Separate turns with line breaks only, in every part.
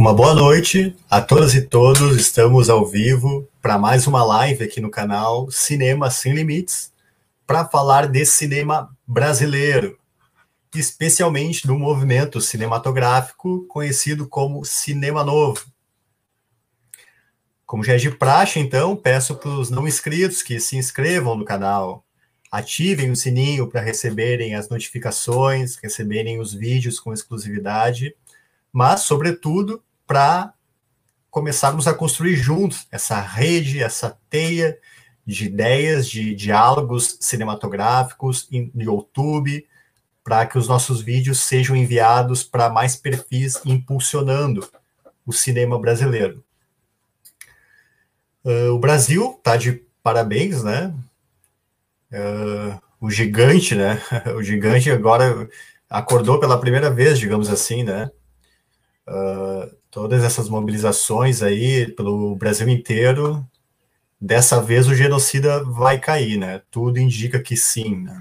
Uma boa noite a todas e todos. Estamos ao vivo para mais uma live aqui no canal Cinema Sem Limites para falar desse cinema brasileiro, especialmente do movimento cinematográfico conhecido como Cinema Novo. Como já é de praxe, então, peço para os não inscritos que se inscrevam no canal, ativem o sininho para receberem as notificações, receberem os vídeos com exclusividade, mas, sobretudo, para começarmos a construir juntos essa rede, essa teia de ideias, de diálogos cinematográficos no YouTube, para que os nossos vídeos sejam enviados para mais perfis, impulsionando o cinema brasileiro. Uh, o Brasil está de parabéns, né? Uh, o gigante, né? O gigante agora acordou pela primeira vez, digamos assim, né? Uh, todas essas mobilizações aí pelo Brasil inteiro, dessa vez o genocida vai cair, né? Tudo indica que sim, né?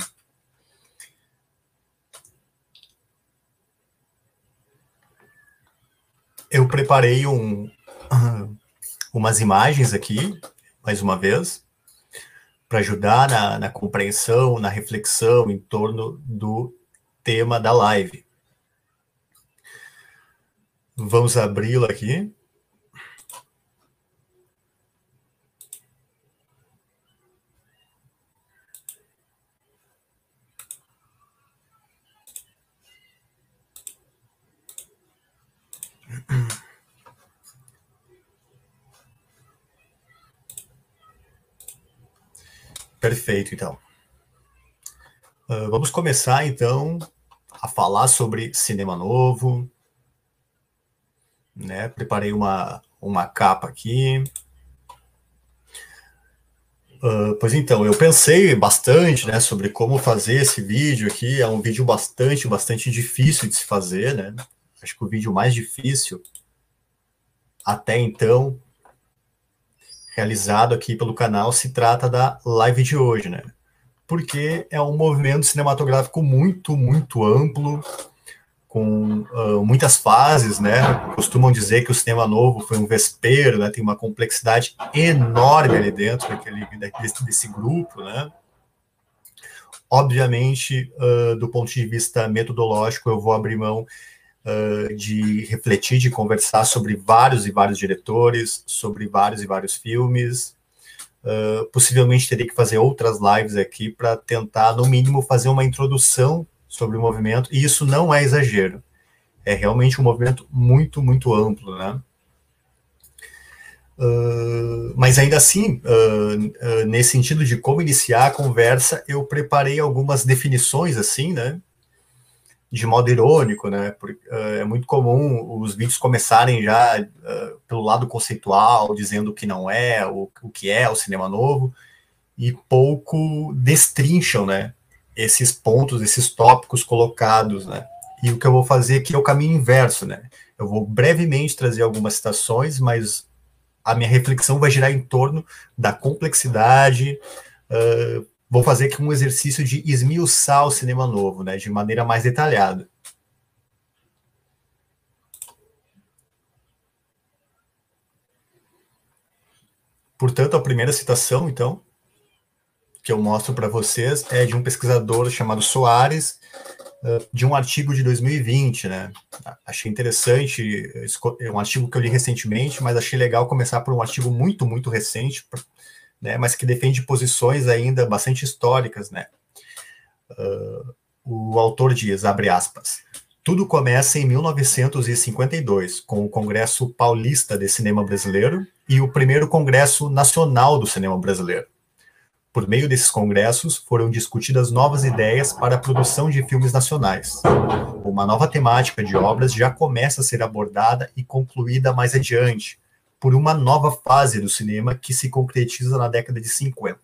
Eu preparei um, umas imagens aqui, mais uma vez, para ajudar na, na compreensão, na reflexão em torno do tema da live. Vamos abri-la aqui. Perfeito, então. Uh, vamos começar, então, a falar sobre cinema novo. Né? Preparei uma, uma capa aqui. Uh, pois então, eu pensei bastante né, sobre como fazer esse vídeo aqui. É um vídeo bastante, bastante difícil de se fazer, né? Acho que o vídeo mais difícil até então realizado aqui pelo canal se trata da live de hoje, né? Porque é um movimento cinematográfico muito, muito amplo, com uh, muitas fases, né? Costumam dizer que o cinema novo foi um vespeiro, né? Tem uma complexidade enorme ali dentro daquele, desse, grupo, né? Obviamente, uh, do ponto de vista metodológico, eu vou abrir mão uh, de refletir, de conversar sobre vários e vários diretores, sobre vários e vários filmes. Possivelmente teria que fazer outras lives aqui para tentar, no mínimo, fazer uma introdução sobre o movimento, e isso não é exagero. É realmente um movimento muito, muito amplo, né? Uh, mas ainda assim, uh, uh, nesse sentido de como iniciar a conversa, eu preparei algumas definições assim, né? de modo irônico, né? Porque, é muito comum os vídeos começarem já pelo lado conceitual, dizendo o que não é, o, o que é o cinema novo, e pouco destrincham, né? Esses pontos, esses tópicos colocados, né? E o que eu vou fazer aqui é o caminho inverso, né? Eu vou brevemente trazer algumas citações, mas a minha reflexão vai girar em torno da complexidade, uh, vou fazer aqui um exercício de esmiuçar o cinema novo, né, de maneira mais detalhada. Portanto, a primeira citação, então, que eu mostro para vocês é de um pesquisador chamado Soares, de um artigo de 2020, né? Achei interessante, é um artigo que eu li recentemente, mas achei legal começar por um artigo muito, muito recente, né, mas que defende posições ainda bastante históricas, né? Uh, o autor diz, abre aspas, tudo começa em 1952, com o Congresso Paulista de Cinema Brasileiro e o primeiro Congresso Nacional do Cinema Brasileiro. Por meio desses congressos, foram discutidas novas ideias para a produção de filmes nacionais. Uma nova temática de obras já começa a ser abordada e concluída mais adiante, por uma nova fase do cinema que se concretiza na década de 50.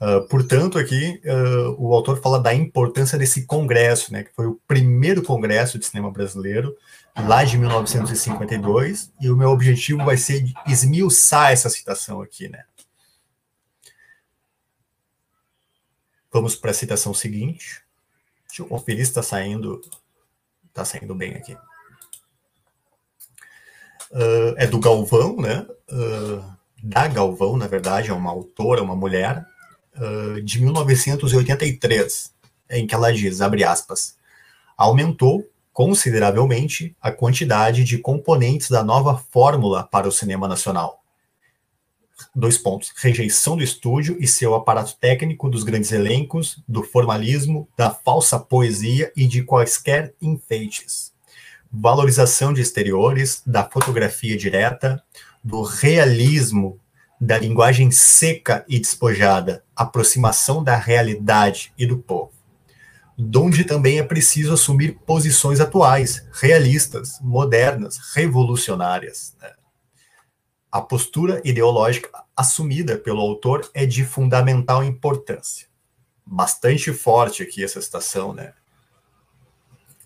Uh, ah, portanto, aqui uh, o autor fala da importância desse congresso, né, que foi o primeiro congresso de cinema brasileiro, lá de 1952, e o meu objetivo vai ser esmiuçar essa citação aqui, né. Vamos para a citação seguinte. Deixa eu conferir se está saindo, está saindo bem aqui. uh, é do Galvão, né? Uh, da Galvão, na verdade, é uma autora, uma mulher, uh, de 1983, em que ela diz, abre aspas, aumentou consideravelmente a quantidade de componentes da nova fórmula para o cinema nacional. Dois pontos: rejeição do estúdio e seu aparato técnico dos grandes elencos, do formalismo, da falsa poesia e de quaisquer enfeites. Valorização de exteriores, da fotografia direta, do realismo, da linguagem seca e despojada, aproximação da realidade e do povo donde também é preciso assumir posições atuais, realistas, modernas, revolucionárias. Né? A postura ideológica assumida pelo autor é de fundamental importância. Bastante forte aqui essa citação, né?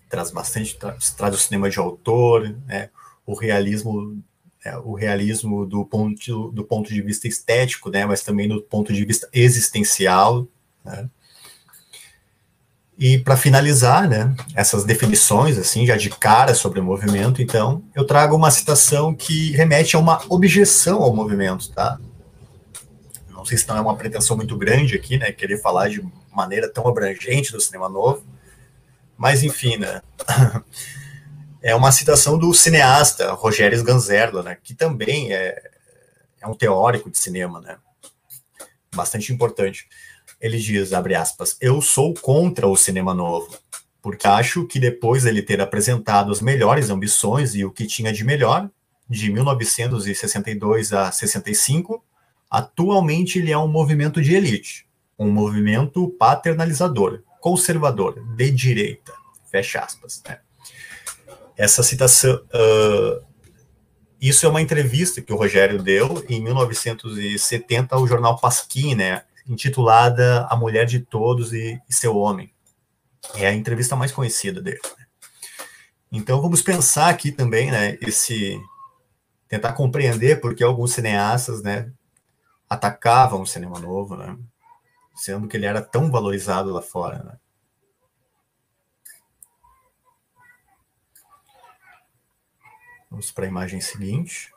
Traz bastante, traz, o cinema de autor, né? o realismo é, o realismo do ponto, do ponto de vista estético, né, mas também do ponto de vista existencial. Né? E para finalizar, né, essas definições, assim, já de cara sobre o movimento, então, eu trago uma citação que remete a uma objeção ao movimento, tá? Não sei se não é uma pretensão muito grande aqui, né, querer falar de maneira tão abrangente do cinema novo, mas enfim, né, é uma citação do cineasta Rogério Ganzerla, né, que também é, é um teórico de cinema, né, bastante importante ele diz, abre aspas, eu sou contra o cinema novo, porque acho que depois ele ter apresentado as melhores ambições e o que tinha de melhor, de 1962 a 65, atualmente ele é um movimento de elite, um movimento paternalizador, conservador, de direita, fecha aspas. Né? Essa citação, uh, isso é uma entrevista que o Rogério deu em 1970 ao jornal Pasquim, né? Intitulada A Mulher de Todos e, Seu Homem. É a entrevista mais conhecida dele. Né? Então vamos pensar aqui também, né, esse tentar compreender porque alguns cineastas, né, atacavam o cinema novo, né, sendo que ele era tão valorizado lá fora, né? Vamos para a imagem seguinte.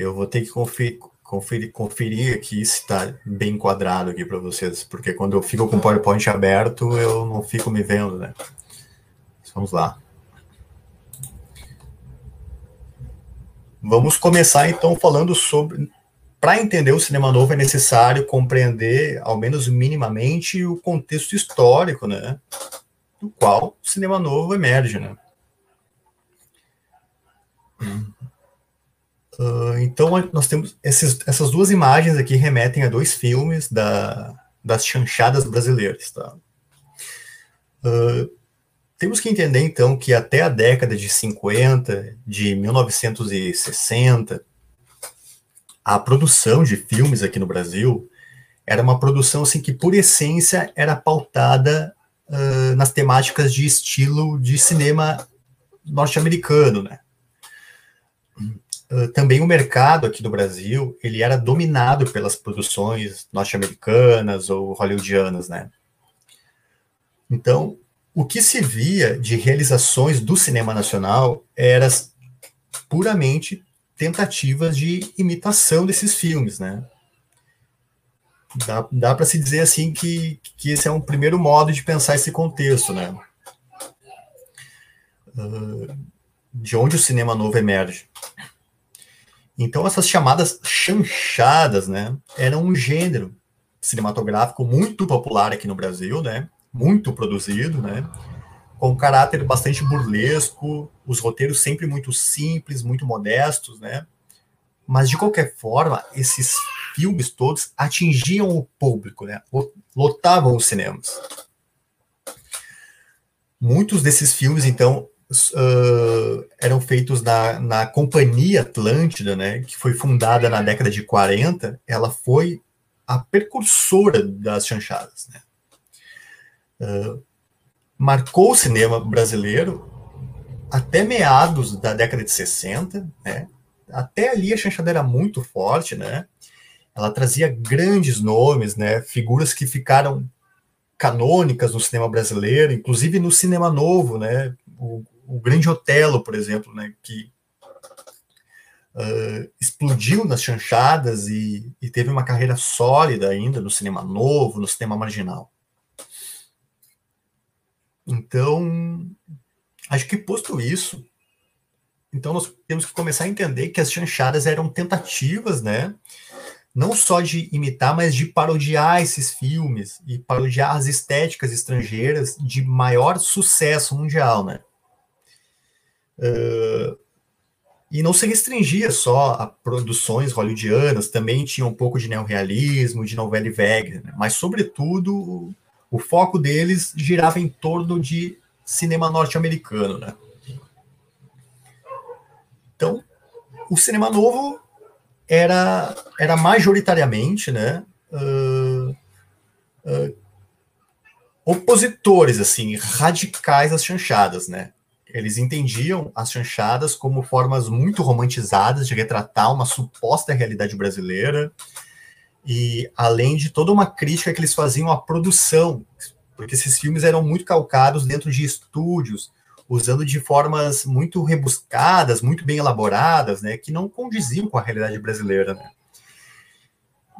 Eu vou ter que conferir, conferir, conferir aqui se está bem enquadrado aqui para vocês, porque quando eu fico com o PowerPoint aberto, eu não fico me vendo, né? Vamos lá. Vamos começar então falando sobre. Para entender o cinema novo é necessário compreender, ao menos minimamente, o contexto histórico, né? Do qual o cinema novo emerge, né? Uh, então, nós temos esses, essas duas imagens aqui remetem a dois filmes da, das chanchadas brasileiras. Tá? Uh, temos que entender, então, que até a década de 50, de 1960, a produção de filmes aqui no Brasil era uma produção assim que, por essência, era pautada uh, nas temáticas de estilo de cinema norte-americano, né? Também o mercado aqui do Brasil, ele era dominado pelas produções norte-americanas ou hollywoodianas, né? Então, o que se via de realizações do cinema nacional eram puramente tentativas de imitação desses filmes, né? Dá, dá para se dizer assim que, que esse é um primeiro modo de pensar esse contexto, né? Uh, de onde o cinema novo emerge. Então, essas chamadas chanchadas, né, eram um gênero cinematográfico muito popular aqui no Brasil, né, muito produzido, né, com um caráter bastante burlesco, os roteiros sempre muito simples, muito modestos, né, mas de qualquer forma, esses filmes todos atingiam o público, né, lotavam os cinemas. Muitos desses filmes, então, uh, eram feitos na, na Companhia Atlântida, né, que foi fundada na década de 40, ela foi a precursora das chanchadas. Né? Uh, marcou o cinema brasileiro até meados da década de 60, né? Até ali a chanchada era muito forte, né? Ela trazia grandes nomes, né? Figuras que ficaram canônicas no cinema brasileiro, inclusive no cinema novo, né? o, o Grande Otelo, por exemplo, né, que uh, explodiu nas chanchadas e, e teve uma carreira sólida ainda no cinema novo, no cinema marginal. Então, acho que posto isso, então nós temos que começar a entender que as chanchadas eram tentativas, né? Não só de imitar, mas de parodiar esses filmes e parodiar as estéticas estrangeiras de maior sucesso mundial, né? Uh, e não se restringia só a produções hollywoodianas, também tinha um pouco de neorrealismo, de novela vague, né? mas sobretudo o foco deles girava em torno de cinema norte-americano, né? Então, o cinema novo era, era majoritariamente, né, uh, uh, opositores, assim, radicais às chanchadas, né? Eles entendiam as chanchadas como formas muito romantizadas de retratar uma suposta realidade brasileira, e além de toda uma crítica que eles faziam à produção, porque esses filmes eram muito calcados dentro de estúdios, usando de formas muito rebuscadas, muito bem elaboradas, né, que não condiziam com a realidade brasileira, né.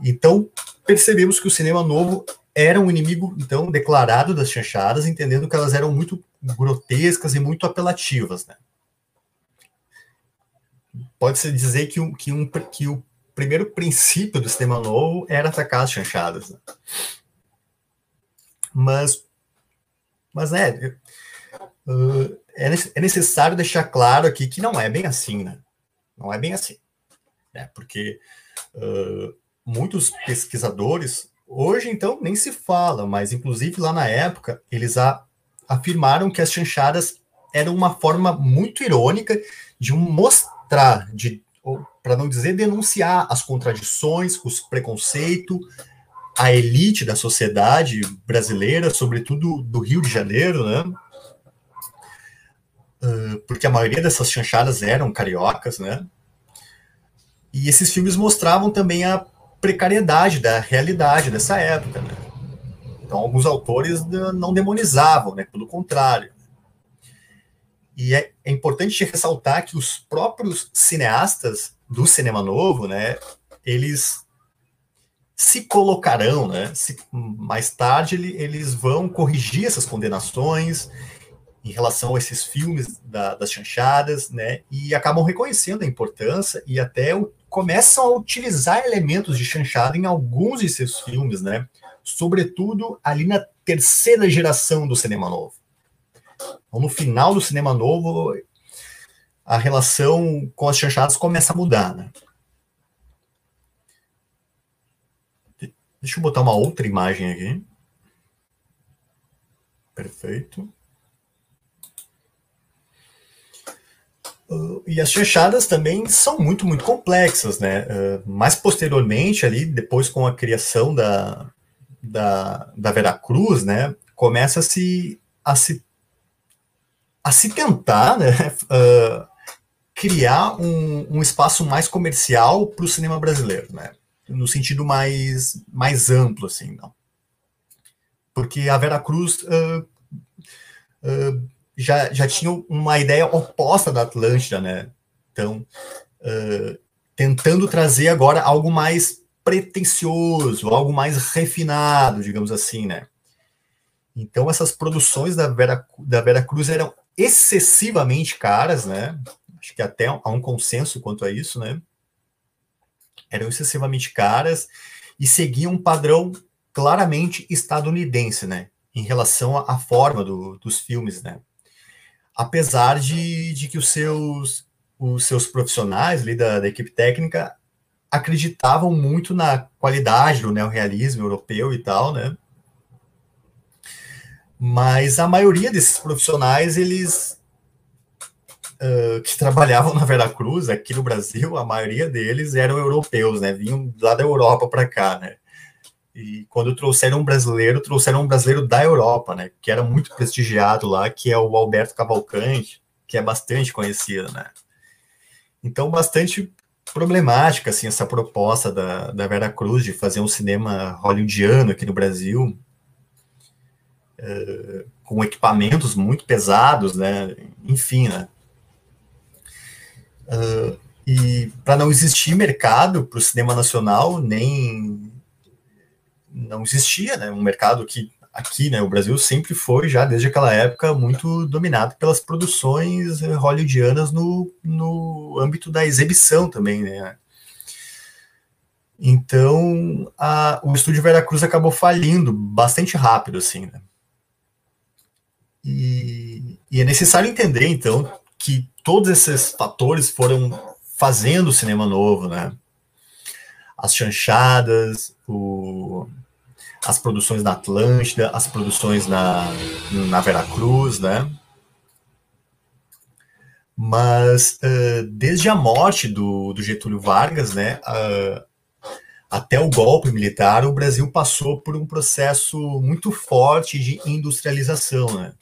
Então, percebemos que o cinema novo era um inimigo, então, declarado das chanchadas, entendendo que elas eram muito grotescas e muito apelativas, né. Pode-se dizer que, um, que, um, que o primeiro princípio do cinema novo era atacar as chanchadas, né. Mas, mas é, é necessário deixar claro aqui que não é bem assim, né? Não é bem assim, né? Porque uh, muitos pesquisadores hoje então nem se fala, mas inclusive lá na época eles a, afirmaram que as chanchadas eram uma forma muito irônica de mostrar, de para não dizer denunciar as contradições, os preconceitos, a elite da sociedade brasileira, sobretudo do Rio de Janeiro, né? Porque a maioria dessas chanchadas eram cariocas, né? E esses filmes mostravam também a precariedade da realidade dessa época, né? Então, alguns autores não demonizavam, né? Pelo contrário. E é, é importante ressaltar que os próprios cineastas do cinema novo, né? Eles se colocarão, né? Se, mais tarde ele, eles vão corrigir essas condenações em relação a esses filmes da, das chanchadas, né? E acabam reconhecendo a importância e até o, começam a utilizar elementos de chanchada em alguns de seus filmes, né? Sobretudo ali na terceira geração do cinema novo. Então, no final do cinema novo, a relação com as chanchadas começa a mudar, né? Deixa eu botar uma outra imagem aqui. Perfeito. Uh, e as chanchadas também são muito, muito complexas, né? Uh, mais posteriormente, ali, depois com a criação da, da, da Veracruz, né? Começa-se a se, a se tentar, né? Uh, criar um, um espaço mais comercial para o cinema brasileiro, né? no sentido mais, mais amplo, assim, não. Porque a Vera Cruz uh, uh, já, já tinha uma ideia oposta da Atlântida, né? Então, tentando trazer agora algo mais pretensioso, algo mais refinado, digamos assim, né? Então, essas produções da Vera, da Vera Cruz eram excessivamente caras, né? Acho que até há um consenso quanto a isso, né? eram excessivamente caras e seguiam um padrão claramente estadunidense, né, em relação à forma do, dos filmes, né. Apesar de, de que os seus, os seus profissionais ali da, da equipe técnica acreditavam muito na qualidade do neorrealismo europeu e tal, né, mas a maioria desses profissionais, eles uh, que trabalhavam na Veracruz, aqui no Brasil, a maioria deles eram europeus, né? Vinham lá da Europa para cá, né? E quando trouxeram um brasileiro, trouxeram um brasileiro da Europa, né? Que era muito prestigiado lá, que é o Alberto Cavalcante, que é bastante conhecido, né? Então, bastante problemática, assim, essa proposta da, da Vera Cruz de fazer um cinema hollywoodiano aqui no Brasil, uh, com equipamentos muito pesados, né? Enfim, né? Uh, e para não existir mercado para o cinema nacional, nem não existia, né? Um mercado que aqui, né, o Brasil sempre foi já desde aquela época muito dominado pelas produções hollywoodianas no, no âmbito da exibição também, né? Então, a, o estúdio Veracruz acabou falindo bastante rápido, assim, né? E, e, é necessário entender, então, que todos esses fatores foram fazendo o cinema novo, né? As chanchadas, o, as produções na Atlântida, as produções na, na Veracruz, né? Mas uh, desde a morte do, do Getúlio Vargas, né, uh, até o golpe militar, o Brasil passou por um processo muito forte de industrialização, né?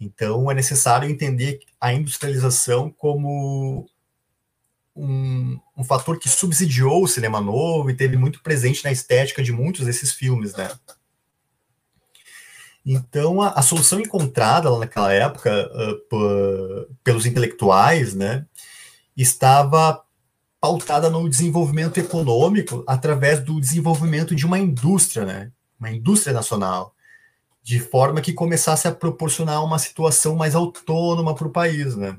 Então é necessário entender a industrialização como um, um, fator que subsidiou o cinema novo e teve muito presente na estética de muitos desses filmes, né? Então, a, a solução encontrada lá naquela época uh, pelos intelectuais, né, estava pautada no desenvolvimento econômico através do desenvolvimento de uma indústria, né, uma indústria nacional, de forma que começasse a proporcionar uma situação mais autônoma para o país, né.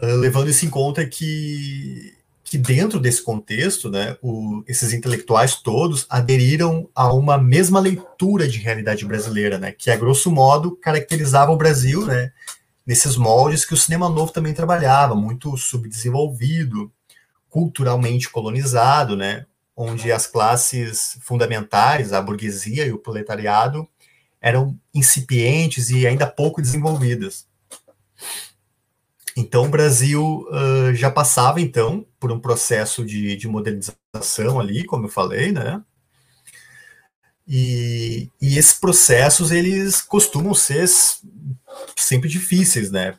Uh, levando isso em conta que, que dentro desse contexto, né, o, esses intelectuais todos aderiram a uma mesma leitura de realidade brasileira, né, que a grosso modo caracterizava o Brasil, né, nesses moldes que o cinema novo também trabalhava, muito subdesenvolvido, culturalmente colonizado, né, onde as classes fundamentais, a burguesia e o proletariado, eram incipientes e ainda pouco desenvolvidas. Então, o Brasil uh, já passava, então, por um processo de, de, modernização ali, como eu falei, né? E, e esses processos, eles costumam ser sempre difíceis, né?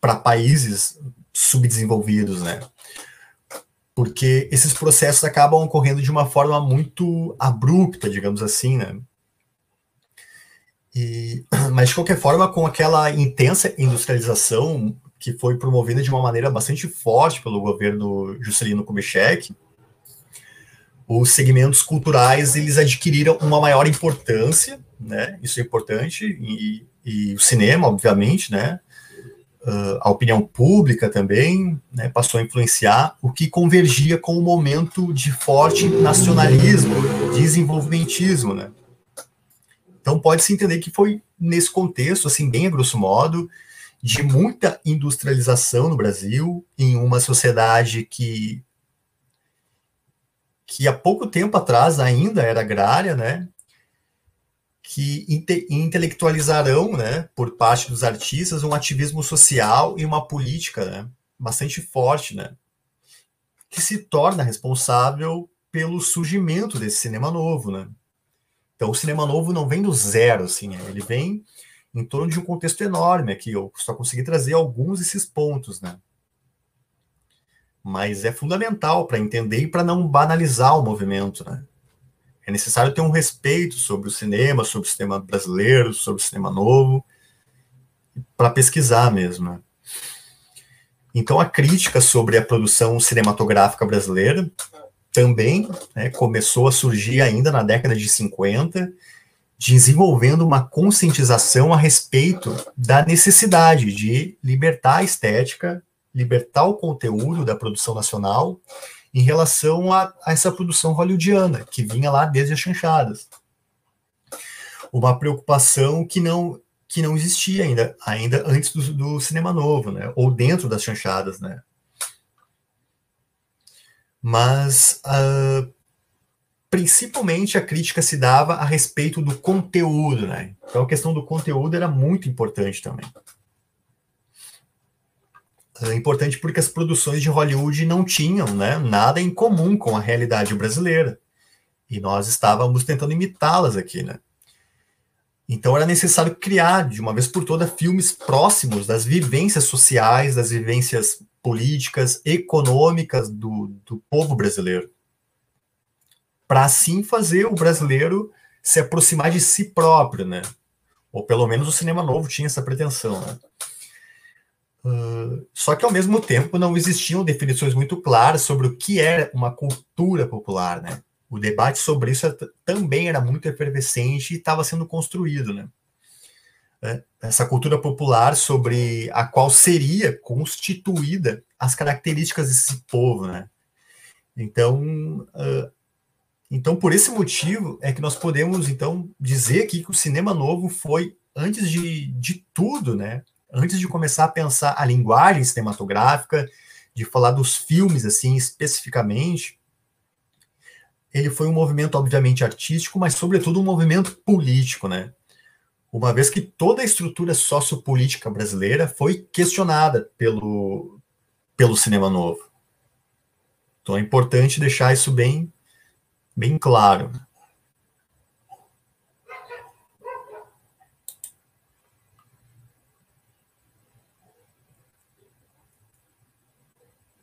Para países subdesenvolvidos, né? Porque esses processos acabam ocorrendo de uma forma muito abrupta, digamos assim, né? E, mas, de qualquer forma, com aquela intensa industrialização que foi promovida de uma maneira bastante forte pelo governo Juscelino Kubitschek, os segmentos culturais eles adquiriram uma maior importância, né? Isso é importante e, e o cinema, obviamente, né? Uh, a opinião pública também né, passou a influenciar o que convergia com o momento de forte nacionalismo, desenvolvimentismo, né? Então pode-se entender que foi nesse contexto, assim, bem a grosso modo, de muita industrialização no Brasil, em uma sociedade que que há pouco tempo atrás ainda era agrária, né? Que inte intelectualizarão, né, por parte dos artistas, um ativismo social e uma política, né, bastante forte, né, que se torna responsável pelo surgimento desse cinema novo, né. Então, o cinema novo não vem do zero, assim, né? ele vem em torno de um contexto enorme aqui. Eu só consegui trazer alguns desses pontos, né? Mas é fundamental para entender e para não banalizar o movimento, né? É necessário ter um respeito sobre o cinema, sobre o cinema brasileiro, sobre o cinema novo, para pesquisar mesmo. Né? Então, a crítica sobre a produção cinematográfica brasileira também né, começou a surgir ainda na década de 50 desenvolvendo uma conscientização a respeito da necessidade de libertar a estética, libertar o conteúdo da produção nacional em relação a, a essa produção hollywoodiana, que vinha lá desde as chanchadas. Uma preocupação que não que não existia ainda, ainda antes do, do cinema novo, né? Ou dentro das chanchadas, né? Mas uh, principalmente a crítica se dava a respeito do conteúdo, né? Então a questão do conteúdo era muito importante também. É importante porque as produções de Hollywood não tinham né, nada em comum com a realidade brasileira. E nós estávamos tentando imitá-las aqui, né? Então era necessário criar, de uma vez por todas, filmes próximos das vivências sociais, das vivências políticas, econômicas do, do povo brasileiro para assim fazer o brasileiro se aproximar de si próprio, né? Ou pelo menos o cinema novo tinha essa pretensão, né? Uh, só que ao mesmo tempo não existiam definições muito claras sobre o que era uma cultura popular, né? O debate sobre isso também era muito efervescente e estava sendo construído, né? Essa cultura popular sobre a qual seria constituída as características desse povo, né? Então, então por esse motivo é que nós podemos então dizer aqui que o cinema novo foi antes de, de tudo, né? Antes de começar a pensar a linguagem cinematográfica, de falar dos filmes assim especificamente, ele foi um movimento obviamente artístico, mas sobretudo um movimento político, né? uma vez que toda a estrutura sociopolítica brasileira foi questionada pelo, pelo cinema novo. Então é importante deixar isso bem, bem claro.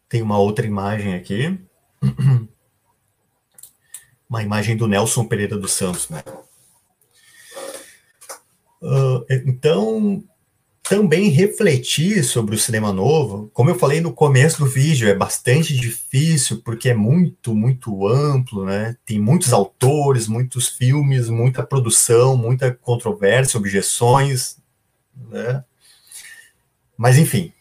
Tem uma outra imagem aqui. Uma imagem do Nelson Pereira dos Santos, né? Uh, então, também refletir sobre o cinema novo, como eu falei no começo do vídeo, é bastante difícil porque é muito, muito amplo, né? Tem muitos autores, muitos filmes, muita produção, muita controvérsia, objeções, né? Mas enfim,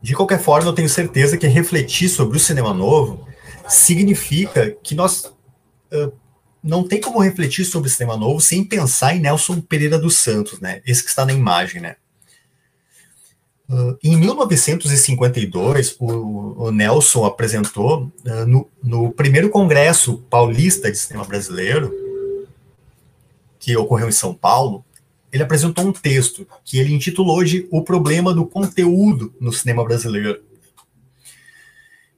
de qualquer forma, eu tenho certeza que refletir sobre o cinema novo significa que nós uh, não tem como refletir sobre o cinema novo sem pensar em Nelson Pereira dos Santos, né? Esse que está na imagem, né? Uh, em 1952, o, o Nelson apresentou uh, no, no, primeiro Congresso Paulista de Cinema Brasileiro, que ocorreu em São Paulo, ele apresentou um texto que ele intitulou de O Problema do Conteúdo no Cinema Brasileiro.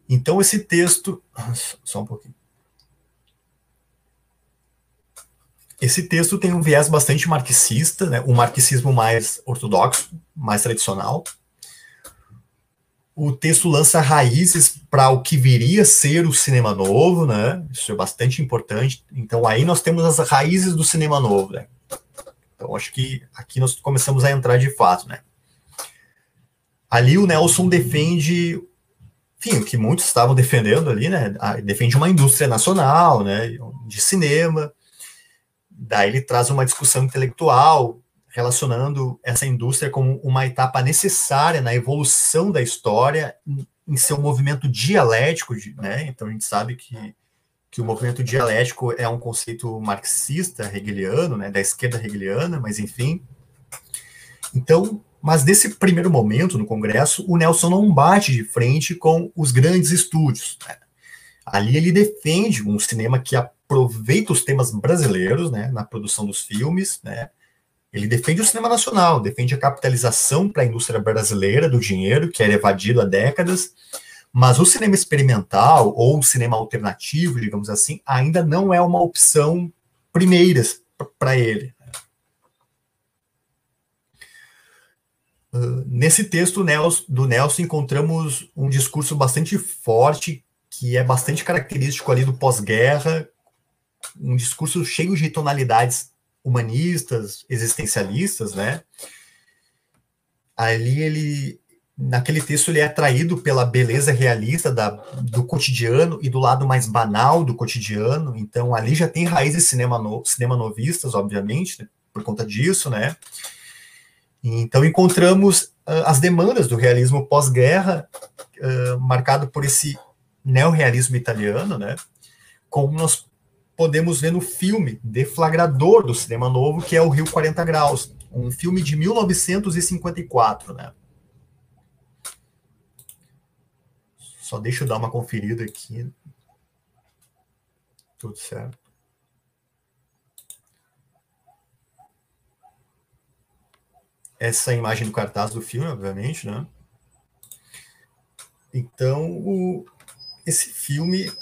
Então, esse texto. Só um pouquinho. Esse texto tem um viés bastante marxista, né, um marxismo mais ortodoxo, mais tradicional. O texto lança raízes para o que viria a ser o cinema novo, né? Isso é bastante importante. Então aí nós temos as raízes do cinema novo, né? Então acho que aqui nós começamos a entrar de fato, né? Ali o Nelson defende, enfim, o que muitos estavam defendendo ali, né? Defende uma indústria nacional, né? De cinema Daí ele traz uma discussão intelectual relacionando essa indústria como uma etapa necessária na evolução da história em seu movimento dialético, né? Então a gente sabe que, que o movimento dialético é um conceito marxista, hegeliano, né? Da esquerda hegeliana, mas enfim. Então, mas nesse primeiro momento no Congresso, o Nelson não bate de frente com os grandes estúdios. Né? Ali ele defende um cinema que aproveita os temas brasileiros, né, na produção dos filmes, né, ele defende o cinema nacional, defende a capitalização para a indústria brasileira do dinheiro, que era evadido há décadas, mas o cinema experimental ou o cinema alternativo, digamos assim, ainda não é uma opção primeira para ele. Uh, nesse texto do Nelson encontramos um discurso bastante forte, que é bastante característico ali do pós-guerra, um discurso cheio de tonalidades humanistas, existencialistas, né? Ali ele, naquele texto, ele é atraído pela beleza realista da, do cotidiano e do lado mais banal do cotidiano. Então, ali já tem raízes cinema, no, cinema novistas, obviamente, né? por conta disso, né? Então, encontramos uh, as demandas do realismo pós-guerra, uh, marcado por esse neorrealismo italiano, né? Como nós podemos ver no filme deflagrador do cinema novo, que é o Rio 40 Graus, um filme de 1954, né? Só deixa eu dar uma conferida aqui. Tudo certo. Essa é a imagem do cartaz do filme, obviamente, né? Então, o, esse filme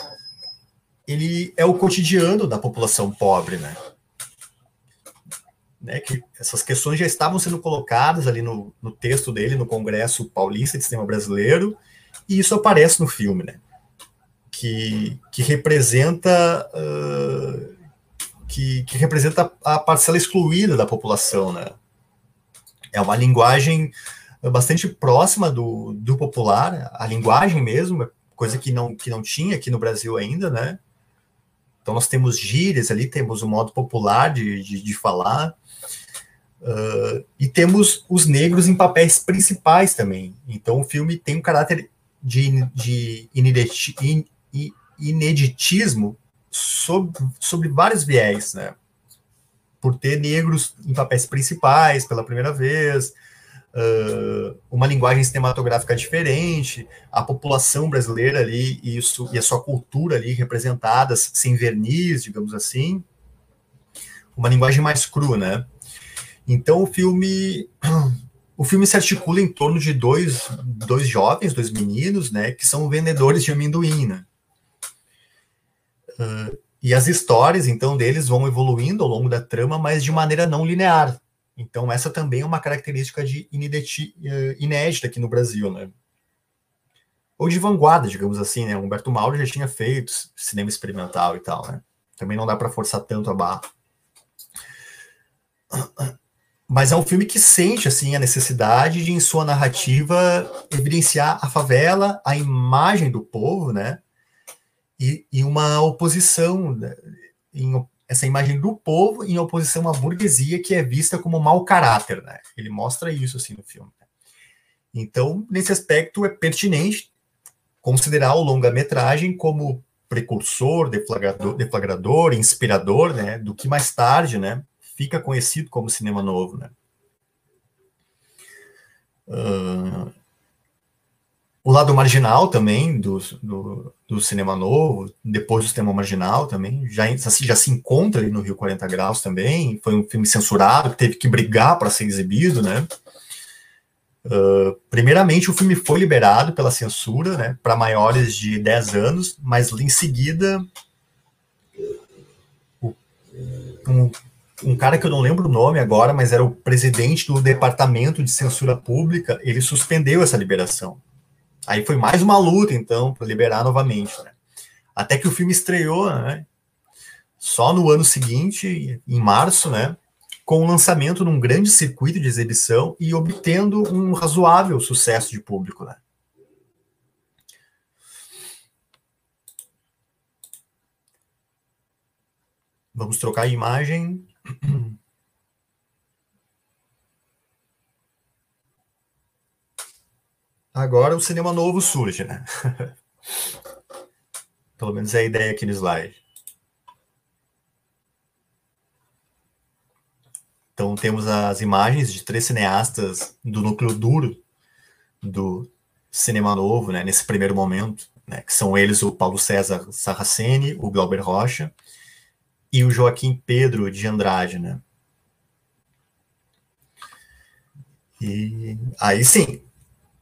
ele é o cotidiano da população pobre, né? né? Que essas questões já estavam sendo colocadas ali no, no texto dele no Congresso Paulista de Cinema Brasileiro, e isso aparece no filme, né? Que, que representa uh, que, que representa a parcela excluída da população, né? É uma linguagem bastante próxima do, do popular, a linguagem mesmo, coisa que não, que não tinha aqui no Brasil ainda, né? Então nós temos gírias ali, temos o modo popular de, de, de falar, uh, e temos os negros em papéis principais também. Então o filme tem um caráter de, de ineditismo sobre, sobre vários viés, né? Por ter negros em papéis principais pela primeira vez, uh, uma linguagem cinematográfica diferente, a população brasileira ali e, isso, e a sua cultura ali representadas sem verniz, digamos assim, uma linguagem mais crua, né? Então o filme o filme se articula em torno de dois, dois jovens, dois meninos, né, que são vendedores de amendoim, né? Uh, e as histórias, então, deles vão evoluindo ao longo da trama, mas de maneira não linear. Então, essa também é uma característica de uh, inédita aqui no Brasil, né? Ou de vanguarda, digamos assim, né? Humberto Mauro já tinha feito cinema experimental e tal, né? Também não dá para forçar tanto a barra. Mas é um filme que sente, assim, a necessidade de, em sua narrativa, evidenciar a favela, a imagem do povo, né? e, e uma oposição, né, em, essa imagem do povo em oposição à burguesia que é vista como mau caráter, né? Ele mostra isso assim no filme. Né? Então, nesse aspecto é pertinente considerar o longa-metragem como precursor, deflagrador, deflagrador, inspirador, né, do que mais tarde, né, fica conhecido como cinema novo, né. O lado marginal também do, do, do, cinema novo, depois do cinema marginal também, já, já se encontra ali no Rio 40 Graus também, foi um filme censurado, que teve que brigar para ser exibido, né? Uh, primeiramente, o filme foi liberado pela censura, né, para maiores de 10 anos, mas em seguida, um, um cara que eu não lembro o nome agora, mas era o presidente do Departamento de Censura Pública, ele suspendeu essa liberação. Aí foi mais uma luta, então, para liberar novamente. Né? Até que o filme estreou, né? Só no ano seguinte, em março, né? Com o lançamento num grande circuito de exibição e obtendo um razoável sucesso de público, né? Vamos trocar a imagem. Agora o cinema novo surge, né? Pelo menos é a ideia aqui no slide. Então temos as imagens de três cineastas do núcleo duro do cinema novo, né, nesse primeiro momento, né, que são eles o Paulo César Sarraceni, o Glauber Rocha e o Joaquim Pedro de Andrade, né? E aí sim,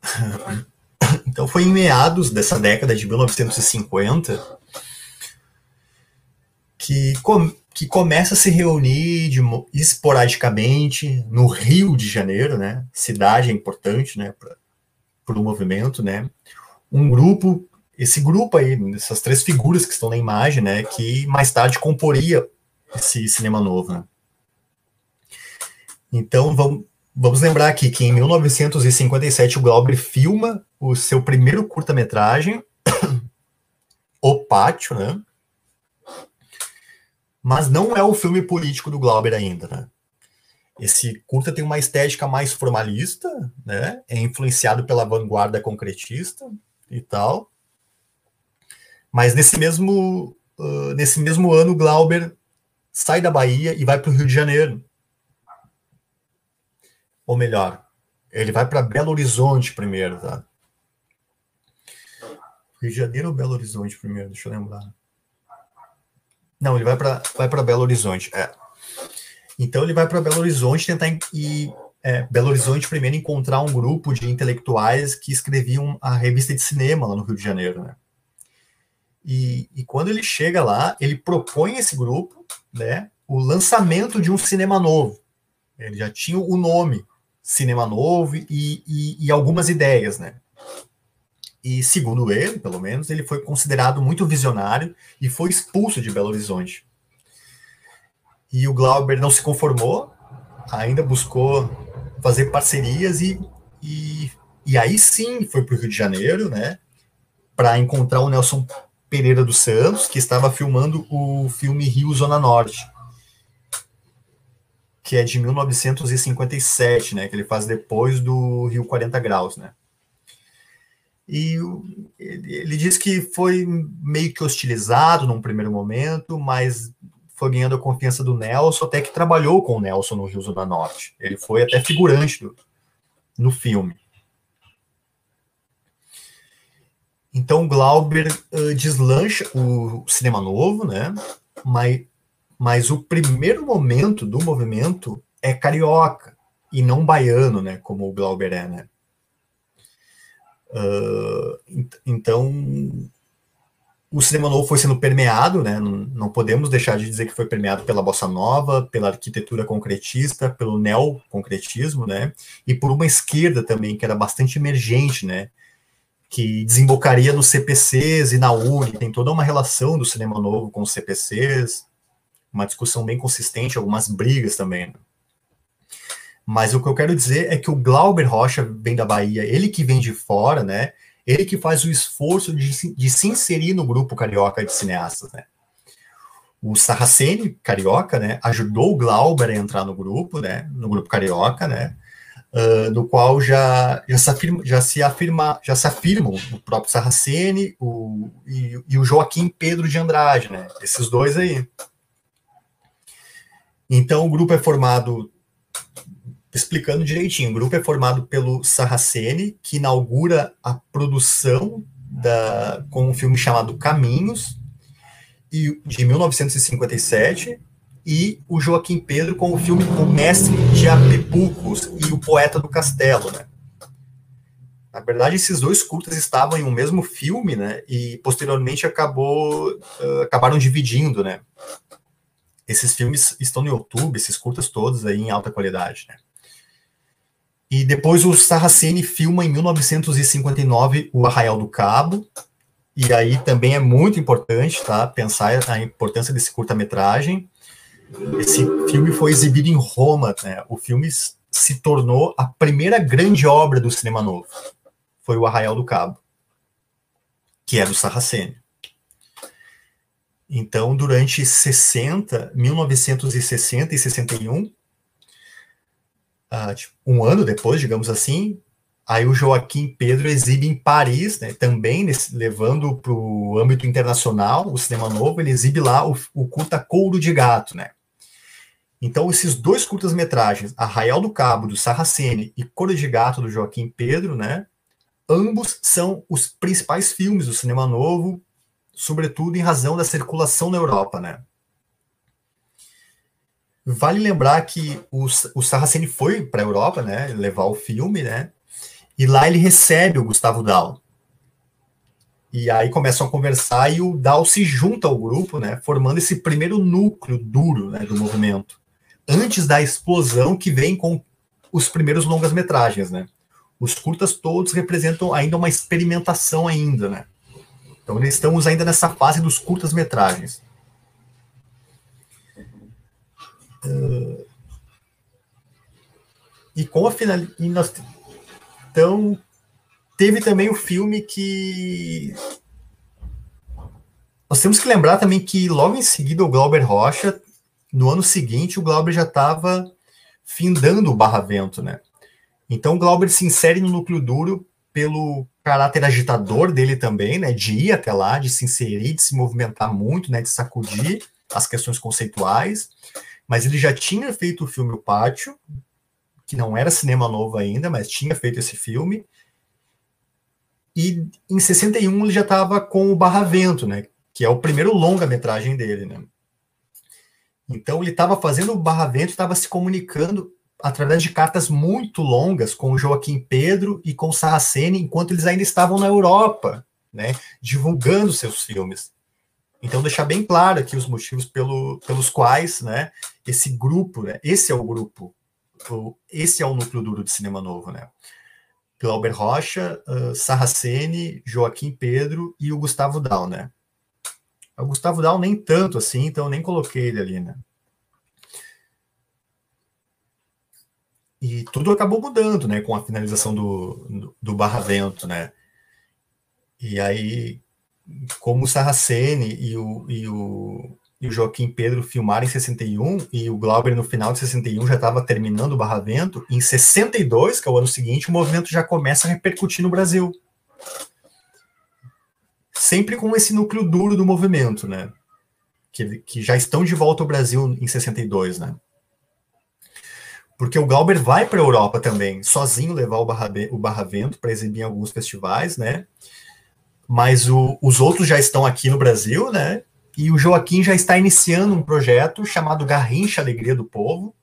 então foi em meados dessa década de 1950 que, com, que começa a se reunir de, esporadicamente no Rio de Janeiro, né? Cidade importante, né? Para o movimento, né? Um grupo, esse grupo aí, essas três figuras que estão na imagem, né? Que mais tarde comporia esse cinema novo, né? Então vamos, Vamos lembrar aqui que em 1957 o Glauber filma o seu primeiro curta-metragem, O Pátio, né? Mas não é o filme político do Glauber ainda, né? Esse curta tem uma estética mais formalista, né? É influenciado pela vanguarda concretista e tal. Mas nesse mesmo, uh, nesse mesmo ano, Glauber sai da Bahia e vai para o Rio de Janeiro ou melhor, ele vai para Belo Horizonte primeiro, tá? Rio de Janeiro ou Belo Horizonte primeiro? Deixa eu lembrar. Não, ele vai para vai para Belo Horizonte. É. Então ele vai para Belo Horizonte tentar e é, Belo Horizonte primeiro encontrar um grupo de intelectuais que escreviam a revista de cinema lá no Rio de Janeiro, né? E, e quando ele chega lá, ele propõe esse grupo, né, o lançamento de um cinema novo. Ele já tinha o nome, cinema novo e, e, e algumas ideias, né? E segundo ele, pelo menos, ele foi considerado muito visionário e foi expulso de Belo Horizonte. E o Glauber não se conformou, ainda buscou fazer parcerias e, e, e aí sim foi para o Rio de Janeiro, né? Para encontrar o Nelson Pereira dos Santos, que estava filmando o filme Rio Zona Norte, que é de 1957, né? Que ele faz depois do Rio 40 Graus, né? E ele diz que foi meio que hostilizado num primeiro momento, mas foi ganhando a confiança do Nelson, até que trabalhou com o Nelson no Rio Zona Norte. Ele foi até figurante do, no filme. Então Glauber uh, deslancha o cinema novo, né? Mas, mas o primeiro momento do movimento é carioca e não baiano, né? Como o Glauber é, né? Uh, então o cinema novo foi sendo permeado, né? Não, não, podemos deixar de dizer que foi permeado pela bossa nova, pela arquitetura concretista, pelo neoconcretismo, né? E por uma esquerda também que era bastante emergente, né? Que desembocaria nos CPCs e na UNE, tem toda uma relação do cinema novo com os CPCs, uma discussão bem consistente, algumas brigas também. Né? Mas o que eu quero dizer é que o Glauber Rocha vem da Bahia, ele que vem de fora, né? ele que faz o esforço de, de se inserir no grupo carioca de cineastas, né? O Sarraceni, carioca, né, ajudou o Glauber a entrar no grupo, né, no grupo carioca, né, uh, no qual já, já, se afirma, já se afirma, já se afirmam o próprio Sarraceni o, e, e o Joaquim Pedro de Andrade, né, esses dois aí. Então o grupo é formado explicando direitinho. O grupo é formado pelo Sarraceni, que inaugura a produção da, com um filme chamado Caminhos, e, de 1957, e o Joaquim Pedro com o filme O Mestre de Apepucos e o Poeta do Castelo, né? Na verdade, esses dois curtas estavam em um mesmo filme, né? E posteriormente acabou, uh, acabaram dividindo, né? Esses filmes estão no YouTube, esses curtas todos aí em alta qualidade, né? E depois o Sarraceni filma em 1959 o Arraial do Cabo. E aí também é muito importante, tá? Pensar a importância desse curta-metragem. Esse filme foi exibido em Roma, né? O filme se tornou a primeira grande obra do cinema novo. Foi o Arraial do Cabo, que é do Sarraceni. Então, durante 60, 1960 e 61, uh, tipo, um ano depois, digamos assim, aí o Joaquim Pedro exibe em Paris, né, também nesse, levando para o âmbito internacional o cinema novo, ele exibe lá o, o curta Couro de Gato, né. Então, esses dois curtas-metragens, Arraial do Cabo, do Sarraceni, e Couro de Gato, do Joaquim Pedro, né, ambos são os principais filmes do cinema novo, sobretudo em razão da circulação na Europa, né. Vale lembrar que o, o Sarraceni foi para a Europa, né, levar o filme, né, e lá ele recebe o Gustavo Dal. E aí começam a conversar e o Dal se junta ao grupo, né, formando esse primeiro núcleo duro né, do movimento, antes da explosão que vem com os primeiros longas-metragens, né. Os curtas todos representam ainda uma experimentação ainda, né. Então estamos ainda nessa fase dos curtas-metragens. Uh, e com a final... Então, teve também o filme que. Nós temos que lembrar também que logo em seguida o Glauber Rocha, no ano seguinte, o Glauber já estava findando o Barra Vento, né? Então o Glauber se insere no núcleo duro pelo caráter agitador dele também, né? De ir até lá, de se inserir, de se movimentar muito, né? De sacudir as questões conceituais mas ele já tinha feito o filme O Pátio, que não era cinema novo ainda, mas tinha feito esse filme. E em 61 ele já estava com o Barra Vento, né? Que é o primeiro longa-metragem dele, né? Então ele estava fazendo o Barra Vento, estava se comunicando através de cartas muito longas com Joaquim Pedro e com Saraceni, enquanto eles ainda estavam na Europa, né? Divulgando seus filmes. Então, deixar bem claro aqui os motivos pelo, pelos quais, né, esse grupo, né, esse é o grupo, esse é o núcleo duro de cinema novo, né? Glauber Rocha, uh, Sarraceni, Joaquim Pedro e o Gustavo Dal, né? O Gustavo Dal nem tanto assim, então nem coloquei ele ali, né? E tudo acabou mudando, né, com a finalização do, do Barra Vento, né? E aí, como o Sarracene e o, e o, e o Joaquim Pedro filmaram em 61 e o Glauber no final de 61 já estava terminando o Barra Vento, em 62, que é o ano seguinte, o movimento já começa a repercutir no Brasil. Sempre com esse núcleo duro do movimento, né? Que, que já estão de volta ao Brasil em 62, né? Porque o Glauber vai para a Europa também, sozinho levar o Barra, o Barra Vento para exibir em alguns festivais, né? Mas o, os outros já estão aqui no Brasil, né? E o Joaquim já está iniciando um projeto chamado Garrincha Alegria do Povo,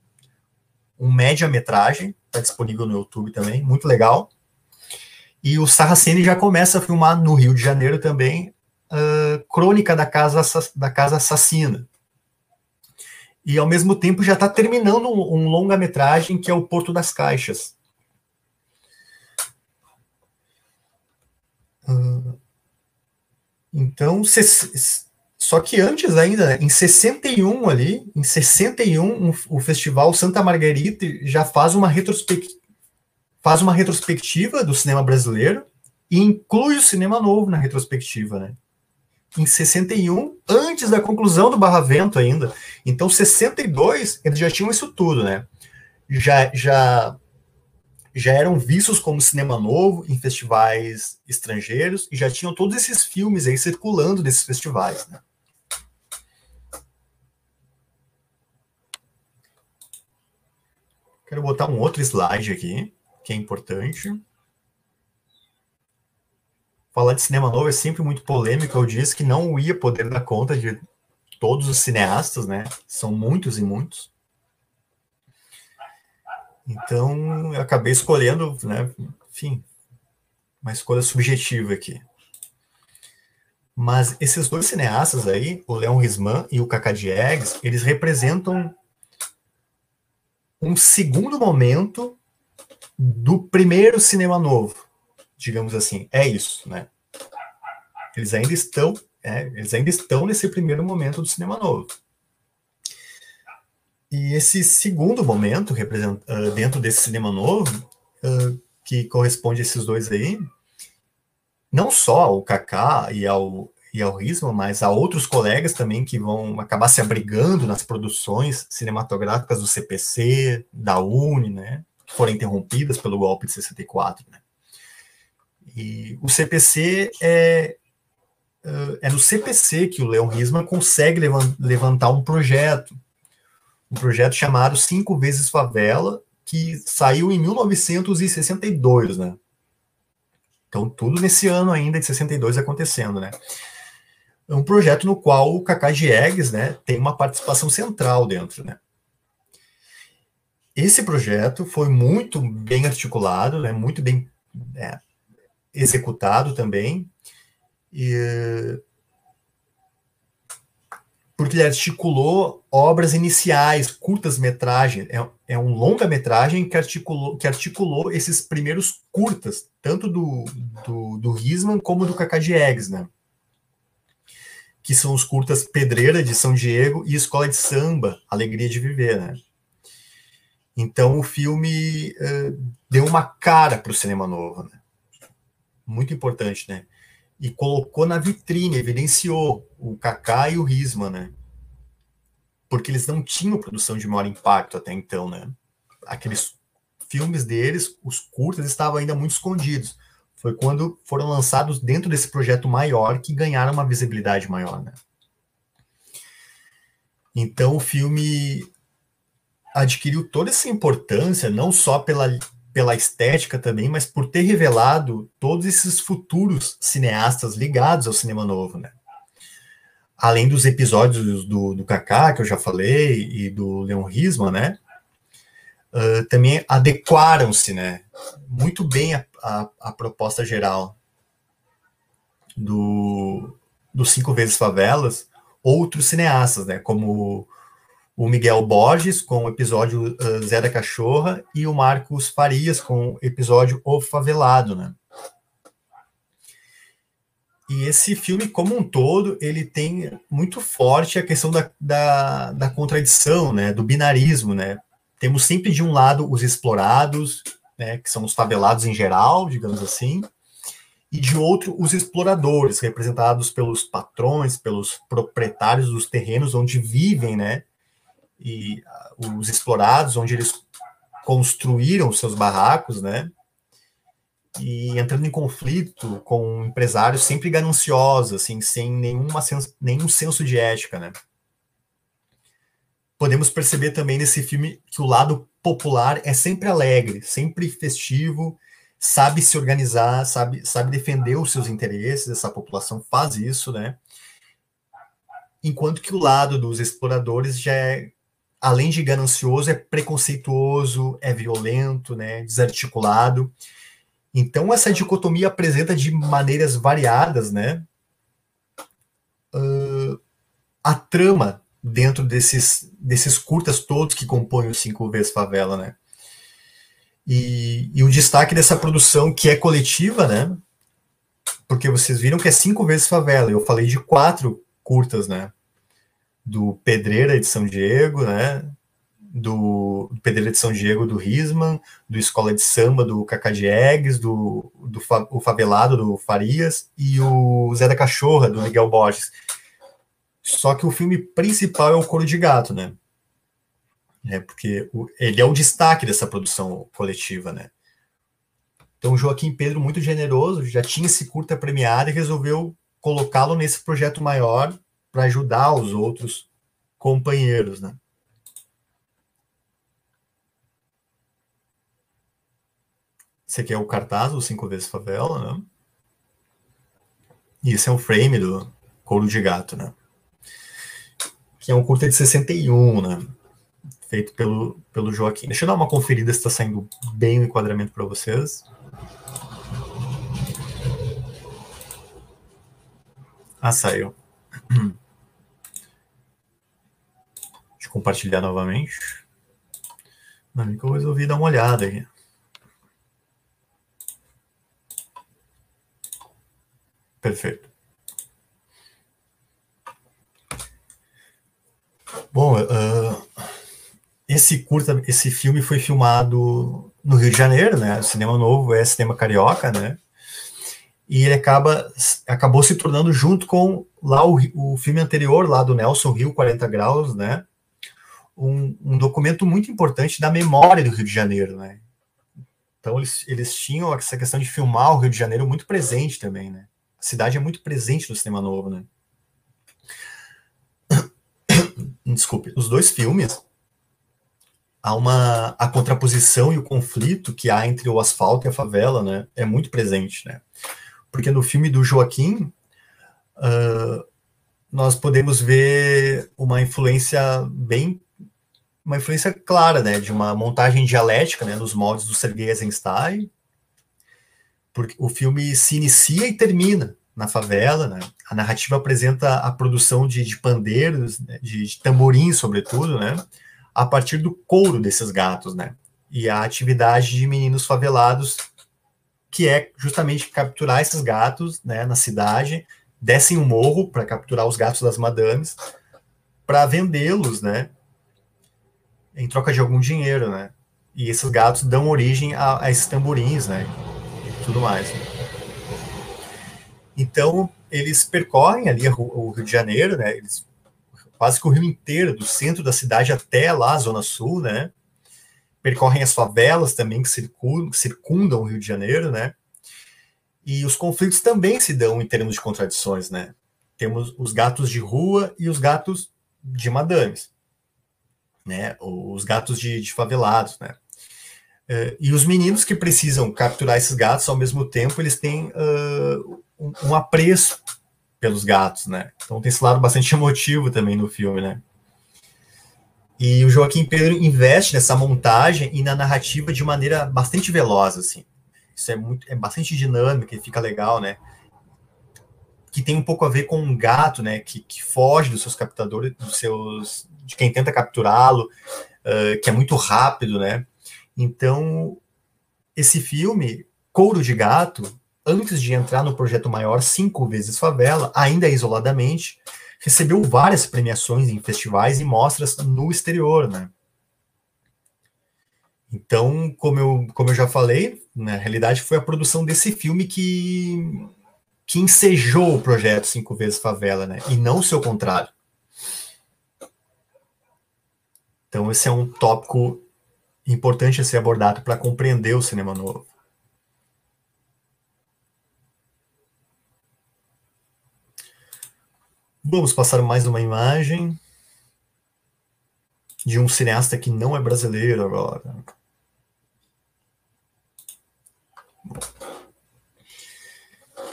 um média-metragem, está disponível no YouTube também, muito legal. E o Sarraceni já começa a filmar no Rio de Janeiro também, uh, Crônica da Casa, da Casa Assassina, e ao mesmo tempo já está terminando um, um longa-metragem que é o Porto das Caixas. Uh, então, só que antes ainda, em 61 ali, em 61, um, o Festival Santa Margarita já faz uma, retrospect, faz uma retrospectiva do cinema brasileiro e inclui o cinema novo na retrospectiva, né? Em 61, antes da conclusão do Barra Vento ainda. Então, 62, eles já tinham isso tudo, né? Já, já, já eram vistos como cinema novo em festivais estrangeiros e já tinham todos esses filmes aí circulando nesses festivais, né? Quero botar um outro slide aqui, que é importante falar de cinema novo é sempre muito polêmico. Eu disse que não ia poder dar conta de todos os cineastas, né? São muitos e muitos. Então, eu acabei escolhendo, né? Enfim, uma escolha subjetiva aqui. Mas esses dois cineastas aí, o Leon Risman e o Cacá Diegues, eles representam um segundo momento do primeiro cinema novo digamos assim, é isso, né? Eles ainda estão, é, eles ainda estão nesse primeiro momento do cinema novo. E esse segundo momento, uh, dentro desse cinema novo, uh, que corresponde a esses dois aí, não só ao Kaká e ao, e ao Risma, mas a outros colegas também que vão acabar se abrigando nas produções cinematográficas do CPC, da UNE, né, que foram interrompidas pelo golpe de 64, né. E o CPC é, é, é no CPC que o Leon Risman consegue levantar um projeto, um projeto chamado Cinco Vezes Favela, que saiu em 1962, né? Então, tudo nesse ano ainda de 62 acontecendo, né? É um projeto no qual o Kaká Diegues, né, tem uma participação central dentro, né? Esse projeto foi muito bem articulado, né, muito bem é, executado também, e, porque ele articulou obras iniciais, curtas-metragens, é, é um longa-metragem que articulou, que articulou esses primeiros curtas, tanto do, do, do como do Cacá Diegues, né? Que são os curtas Pedreira, de São Diego, e Escola de Samba, Alegria de Viver, né? Então o filme uh, deu uma cara para o cinema novo, né? Muito importante, né? E colocou na vitrine, evidenciou o Kaká e o Risma, né? Porque eles não tinham produção de maior impacto até então, né? Aqueles filmes deles, os curtas, estavam ainda muito escondidos. Foi quando foram lançados dentro desse projeto maior que ganharam uma visibilidade maior, né? Então o filme adquiriu toda essa importância, não só pela pela estética também, mas por ter revelado todos esses futuros cineastas ligados ao cinema novo, né? Além dos episódios do, do Kaká, que eu já falei, e do Leon Risman, né? Uh, também adequaram-se, né? Muito bem a, a, a, proposta geral do, do Cinco Vezes Favelas, outros cineastas, né? Como o Miguel Borges com o episódio uh, Zé da Cachorra e o Marcos Farias com o episódio O Favelado, né? E esse filme, como um todo, ele tem muito forte a questão da, da, da contradição, né? Do binarismo, né? temos sempre de um lado os explorados, né, que são os favelados em geral, digamos assim, e de outro os exploradores, representados pelos patrões, pelos proprietários dos terrenos onde vivem, né, e os explorados, onde eles construíram seus barracos, né, e entrando em conflito com empresários sempre gananciosos, assim, sem nenhuma nenhum senso de ética, né. Podemos perceber também nesse filme que o lado popular é sempre alegre, sempre festivo, sabe se organizar, sabe, sabe defender os seus interesses, essa população faz isso, né? Enquanto que o lado dos exploradores já é, além de ganancioso, é preconceituoso, é violento, né, desarticulado. Então essa dicotomia apresenta de maneiras variadas, né, uh, a trama dentro desses, desses curtas todos que compõem os Cinco Vezes Favela, né. E, e o destaque dessa produção, que é coletiva, né? Porque vocês viram que é cinco vezes favela. Eu falei de quatro curtas, né? Do Pedreira de São Diego, né? Do, Pedreira de São Diego, do Risman, do Escola de Samba, do Cacá Eggs, do, do o Favelado, do Farias, e o Zé da Cachorra, do Miguel Borges. Só que o filme principal é o Coro de Gato, né? né? Porque ele é o destaque dessa produção coletiva, né? Então, Joaquim Pedro, muito generoso, já tinha esse curta premiado e resolveu colocá-lo nesse projeto maior para ajudar os outros companheiros, né? Esse aqui é o cartaz do Cinco Vezes Favela, né? E esse é o frame do Couro de Gato, né? Que é um curta de 61, né? feito pelo, pelo Joaquim. Deixa eu dar uma conferida se está saindo bem o enquadramento para vocês. Ah, saiu. Compartilhar novamente. Que eu resolvi dar uma olhada aqui. Perfeito. Bom, uh, esse curta, esse filme foi filmado no Rio de Janeiro, né? O cinema novo é cinema carioca, né? E ele acaba acabou se tornando junto com lá o, o filme anterior lá do Nelson Rio 40 graus, né? Um, um, documento muito importante da memória do Rio de Janeiro, né? Então eles, eles tinham essa questão de filmar o Rio de Janeiro muito presente também, né? A cidade é muito presente no cinema novo, né? Desculpe, os dois filmes há uma a contraposição e o conflito que há entre o asfalto e a favela, né, é muito presente, né? Porque no filme do Joaquim uh, nós podemos ver uma influência bem uma influência clara, né, de uma montagem dialética, né, nos moldes do Sergei Eisenstein, porque o filme se inicia e termina na favela, né? A narrativa apresenta a produção de, de pandeiros, né, de, de sobretudo, né? a partir do couro desses gatos, né? E a atividade de meninos favelados, que é justamente capturar esses gatos, né, na cidade, descem o um morro para capturar os gatos das madames, para vendê-los, né, em troca de algum dinheiro, né? E esses gatos dão origem a, a esses tamborins, né? E tudo mais. Né? Então, eles percorrem ali o Rio de Janeiro, né? Eles quase que o rio inteiro, do centro da cidade até lá, a Zona Sul, né? Percorrem as favelas também que circundam, circundam o Rio de Janeiro, né? E os conflitos também se dão em termos de contradições, né? Temos os gatos de rua e os gatos de madames, né? Os gatos de, de favelados, né? Uh, e os meninos que precisam capturar esses gatos, ao mesmo tempo, eles têm uh, um, um apreço pelos gatos, né? Então tem esse lado bastante emotivo também no filme, né? E o Joaquim Pedro investe nessa montagem e na narrativa de maneira bastante veloz, assim. Isso é muito, é bastante dinâmico e fica legal, né? Que tem um pouco a ver com um gato, né? Que, que foge dos seus captadores, dos seus, de quem tenta capturá-lo, uh, que é muito rápido, né? Então, esse filme, Couro de Gato, antes de entrar no projeto maior Cinco Vezes Favela, ainda isoladamente, recebeu várias premiações em festivais e mostras no exterior, né? Então, como eu, como eu já falei, na realidade foi a produção desse filme que, que ensejou o projeto Cinco Vezes Favela, né? E não o seu contrário. Então, esse é um tópico importante a ser abordado para compreender o cinema novo. Vamos passar mais uma imagem de um cineasta que não é brasileiro agora.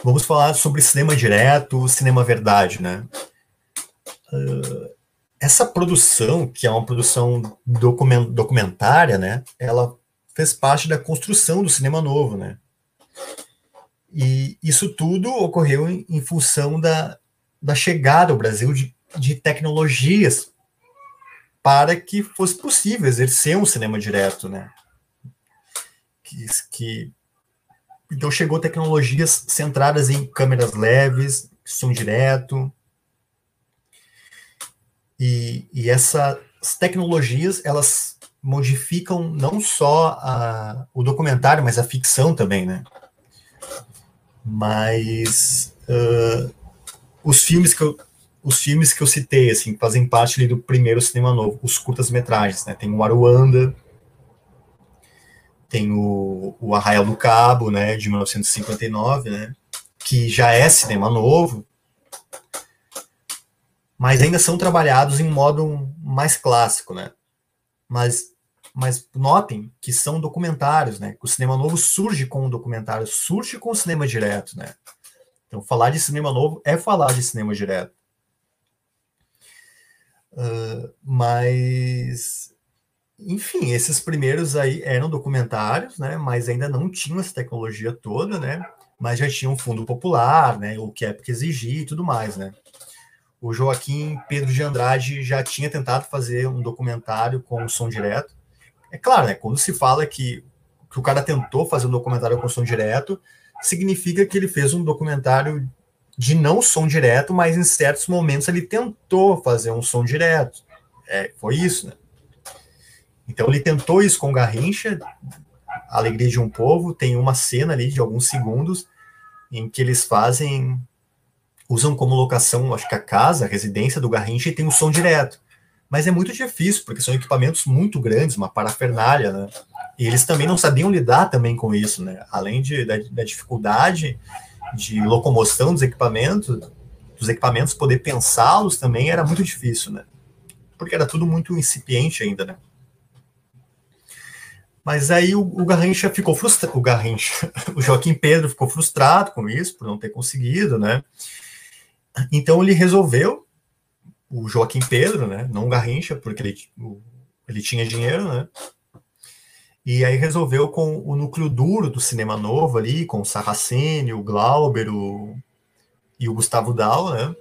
Vamos falar sobre cinema direto, cinema verdade, né? Uh, essa produção, que é uma produção document, documentária, né? Ela fez parte da construção do cinema novo, né? E isso tudo ocorreu em, em função da, da chegada ao Brasil de, de tecnologias para que fosse possível exercer um cinema direto, né? Que, que então chegou tecnologias centradas em câmeras leves, som direto. E, e essas tecnologias, elas modificam não só a, o documentário, mas a ficção também, né? Mas uh, os filmes que eu os filmes que eu citei, assim, fazem parte do primeiro cinema novo, os curtas-metragens, né? Tem o Aruanda, tem o, o Arraial do Cabo, né, de 1959, né, que já é cinema novo, mas ainda são trabalhados em modo mais clássico, né? Mas, mas notem que são documentários, né? O cinema novo surge com um documentário, surge com o cinema direto, né? Então, falar de cinema novo é falar de cinema direto. Uh, mas enfim, esses primeiros aí eram documentários, né? Mas ainda não tinham essa tecnologia toda, né? Mas já tinha um fundo popular, né? O que é porque exigir e tudo mais, né? O Joaquim Pedro de Andrade já tinha tentado fazer um documentário com som direto. É claro, né? Quando se fala que, que o cara tentou fazer um documentário com som direto, significa que ele fez um documentário de não som direto, mas em certos momentos ele tentou fazer um som direto. É, foi isso, né? Então ele tentou isso com Garrincha, Alegria de um Povo, tem uma cena ali de alguns segundos em que eles fazem, usam como locação, acho que a casa, a residência do Garrincha, e tem o som direto. Mas é muito difícil, porque são equipamentos muito grandes, uma parafernália, né? E eles também não sabiam lidar também com isso, né? Além de, da, da dificuldade de locomoção dos equipamentos, dos equipamentos, poder pensá-los também era muito difícil, né? Porque era tudo muito incipiente ainda, né? Mas aí o, o Garrincha ficou frustrado, o Garrincha, o Joaquim Pedro ficou frustrado com isso, por não ter conseguido, né? Então ele resolveu, o Joaquim Pedro, né? Não o Garrincha, porque ele, ele tinha dinheiro, né? E aí resolveu com o núcleo duro do cinema novo ali, com o Sarraceni, o Glauber o, e o Gustavo Dal, né?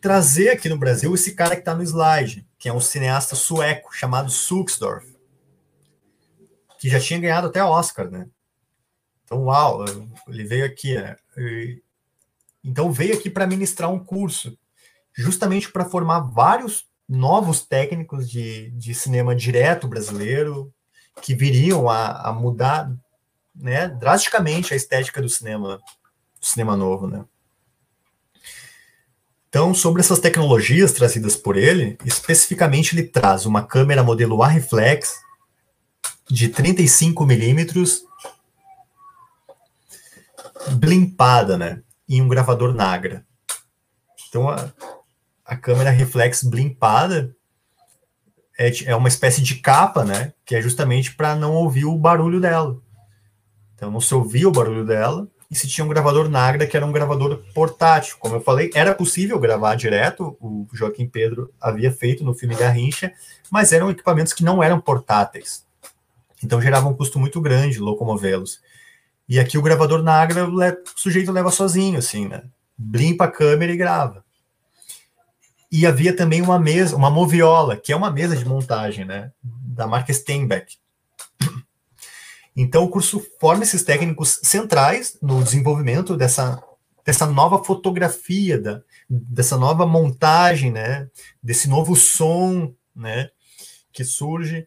Trazer aqui no Brasil esse cara que está no slide, que é um cineasta sueco chamado Suxdorf que já tinha ganhado até Oscar, né? Então, uau, ele veio aqui, né? Então, veio aqui para ministrar um curso, justamente para formar vários novos técnicos de, de cinema direto brasileiro, que viriam a, a mudar né, drasticamente a estética do cinema, do cinema novo, né? Então, sobre essas tecnologias trazidas por ele, especificamente ele traz uma câmera modelo A-Reflex, de 35 milímetros blimpada, né? Em um gravador Nagra. Então a, a câmera reflex blimpada é, é uma espécie de capa, né? Que é justamente para não ouvir o barulho dela. Então não se ouvia o barulho dela e se tinha um gravador Nagra que era um gravador portátil. Como eu falei, era possível gravar direto, o Joaquim Pedro havia feito no filme Garrincha, mas eram equipamentos que não eram portáteis. Então gerava um custo muito grande locomovê-los. E aqui o gravador Nagra, o sujeito leva sozinho, assim, né? Limpa a câmera e grava. E havia também uma mesa, uma moviola, que é uma mesa de montagem, né? Da marca Steinbeck. Então o curso forma esses técnicos centrais no desenvolvimento dessa, dessa nova fotografia, da, dessa nova montagem, né? Desse novo som, né? Que surge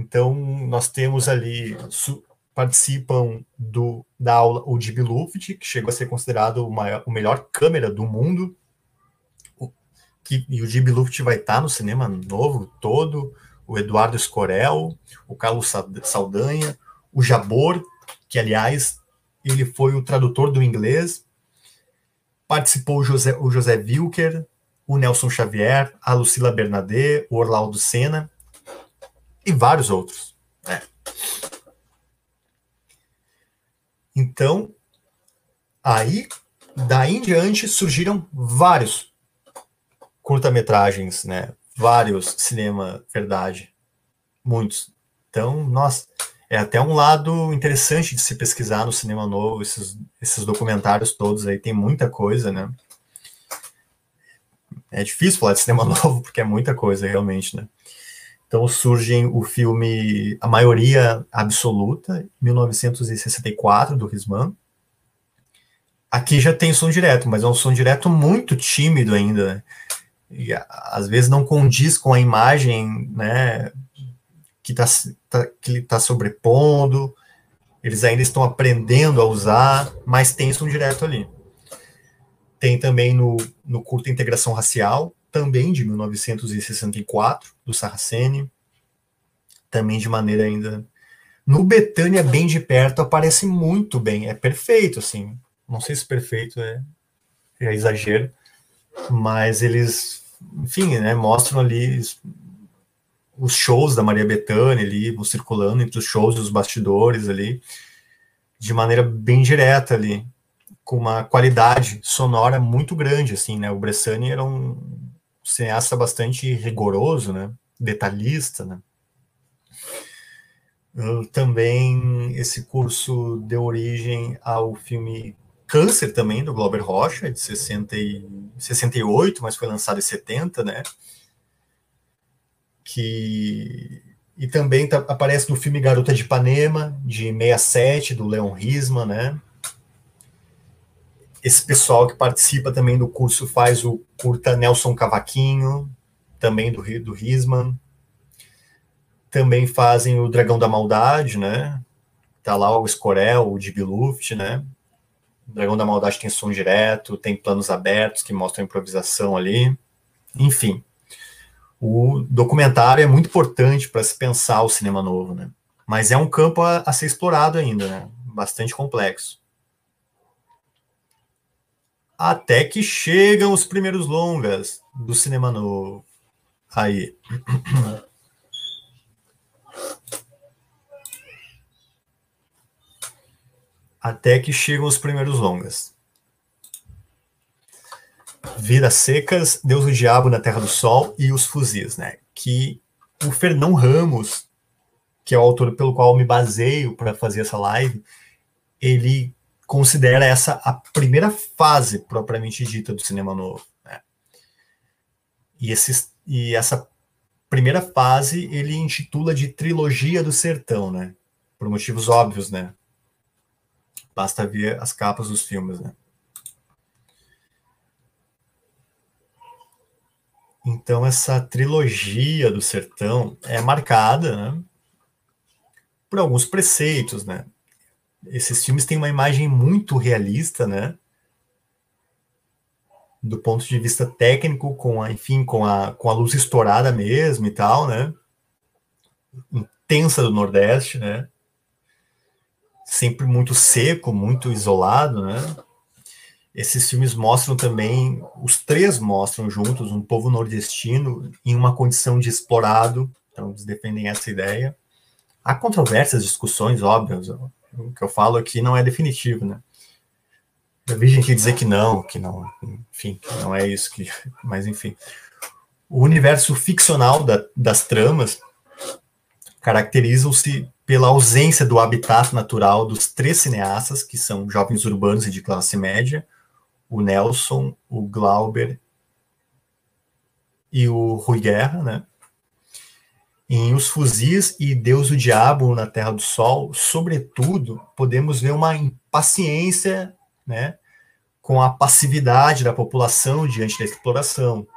Então, nós temos ali, participam do, da aula o Jimmy Luft, que chegou a ser considerado o, maior, o melhor câmera do mundo, o, que, e o Jimmy Luft vai estar no cinema novo todo, o Eduardo Escorel, o Carlos Saldanha, o Jabor, que, aliás, ele foi o tradutor do inglês, participou o José, o José Wilker, o Nelson Xavier, a Lucila Bernadette, o Orlando Senna e vários outros. Né? Então, aí, daí em diante, surgiram vários curta-metragens, né? Vários cinema verdade, muitos. Então, nossa, é até um lado interessante de se pesquisar no cinema novo, esses, esses documentários todos aí, tem muita coisa, né? É difícil falar de cinema novo, porque é muita coisa, realmente, né? Então surgem o filme A Maioria Absoluta, 1964, do Risman. Aqui já tem som direto, mas é um som direto muito tímido ainda? E às vezes não condiz com a imagem, né, que está tá, que ele tá sobrepondo, eles ainda estão aprendendo a usar, mas tem som direto ali. Tem também no, no curto Integração Racial, também de 1964, do Saraceni, também de maneira ainda. No Betânia, bem de perto, aparece muito bem, é perfeito, assim. Não sei se perfeito é, é exagero, mas eles, enfim, né, mostram ali os shows da Maria Bethânia ali, circulando entre os shows e os bastidores ali, de maneira bem direta ali, com uma qualidade sonora muito grande, assim, né? O Bressani era um cineasta bastante rigoroso, né? Detalhista, né? Também esse curso deu origem ao filme Câncer também, do Glauber Rocha, de 60 e, 68, mas foi lançado em 70, né? que e também tá, aparece no filme Garota de Ipanema, de 67, do Leon Risman, né? Esse pessoal que participa também do curso faz o curta Nelson Cavaquinho, também do, do Risman. Também fazem o Dragão da Maldade, né? Tá lá o Escorel, o Deep Luft, né? O Dragão da Maldade tem som direto, tem planos abertos que mostram a improvisação ali. Enfim, o documentário é muito importante para se pensar o cinema novo, né? Mas é um campo a, a ser explorado ainda, né? Bastante complexo. Até que chegam os primeiros longas do cinema novo. Aí. Até que chegam os primeiros longas. Vidas Secas, Deus o Diabo na Terra do Sol e Os Fuzis, né? Que o Fernão Ramos, que é o autor pelo qual me baseio para fazer essa live, ele considera essa a primeira fase propriamente dita do cinema novo. Né? E, esses, e essa primeira fase ele intitula de Trilogia do Sertão, né? Por motivos óbvios, né? Basta ver as capas dos filmes, né? Então, essa trilogia do sertão é marcada né, por alguns preceitos, né? Esses filmes têm uma imagem muito realista, né? Do ponto de vista técnico, com a, enfim, com a, com a luz estourada mesmo e tal, né? Intensa do Nordeste, né? Sempre muito seco, muito isolado, né? esses filmes mostram também, os três mostram juntos um povo nordestino em uma condição de explorado, então eles defendem essa ideia. Há controvérsias, discussões óbvias, o que eu falo aqui não é definitivo, né? Eu vi gente dizer que não, que não, enfim, não é isso que, mas enfim. O universo ficcional da, das tramas caracterizam-se pela ausência do habitat natural dos três cineastas, que são jovens urbanos e de classe média, o Nelson, o Glauber e o Rui Guerra, né? Em Os Fuzis e Deus o Diabo na Terra do Sol, sobretudo, podemos ver uma impaciência, né, com a passividade da população diante da exploração.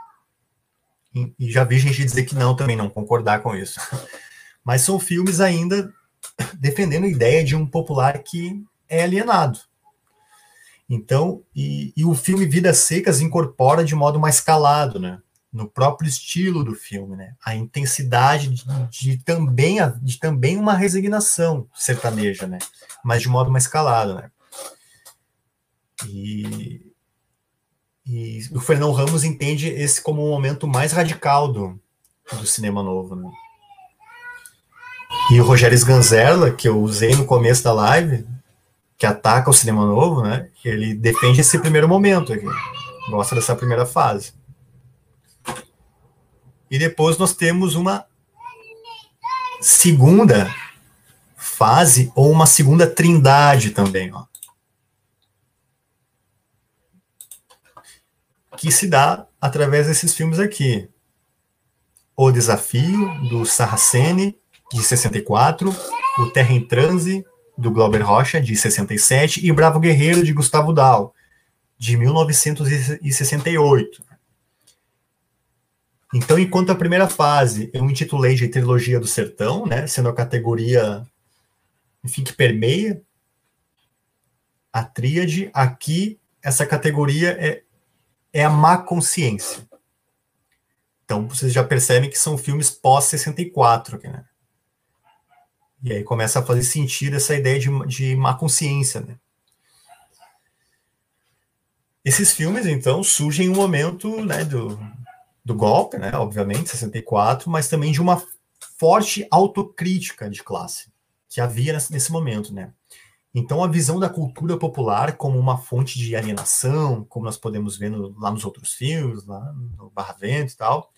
E, já vi gente dizer que não, também não concordar com isso. Mas são filmes ainda defendendo a ideia de um popular que é alienado. Então, e, e, o filme Vidas Secas incorpora de modo mais calado, né? No próprio estilo do filme, né? A intensidade de, de também, de também uma resignação sertaneja, né? Mas de modo mais calado, né? E, e o Fernão Ramos entende esse como um momento mais radical do, do cinema novo, né? E o Rogério Sganzerla, que eu usei no começo da live, que ataca o cinema novo, né? Ele defende esse primeiro momento aqui, gosta dessa primeira fase. E depois nós temos uma segunda fase ou uma segunda trindade também, ó. Que se dá através desses filmes aqui. O Desafio, do Sarracene, de 64, O Terra em Transe, do Glauber Rocha, de 67, e Bravo Guerreiro, de Gustavo Dal, de 1968. Então, enquanto a primeira fase eu intitulei de Trilogia do Sertão, né, sendo a categoria, enfim, que permeia a tríade, aqui essa categoria é, é a má consciência. Então, vocês já percebem que são filmes pós-64, né? E aí começa a fazer sentido essa ideia de, de má consciência, né? Esses filmes, então, surgem em um momento né, do, do golpe, né, obviamente, 64, mas também de uma forte autocrítica de classe que havia nesse, momento, né? Então, a visão da cultura popular como uma fonte de alienação, como nós podemos ver no, lá nos outros filmes, lá no Barra Vento e tal,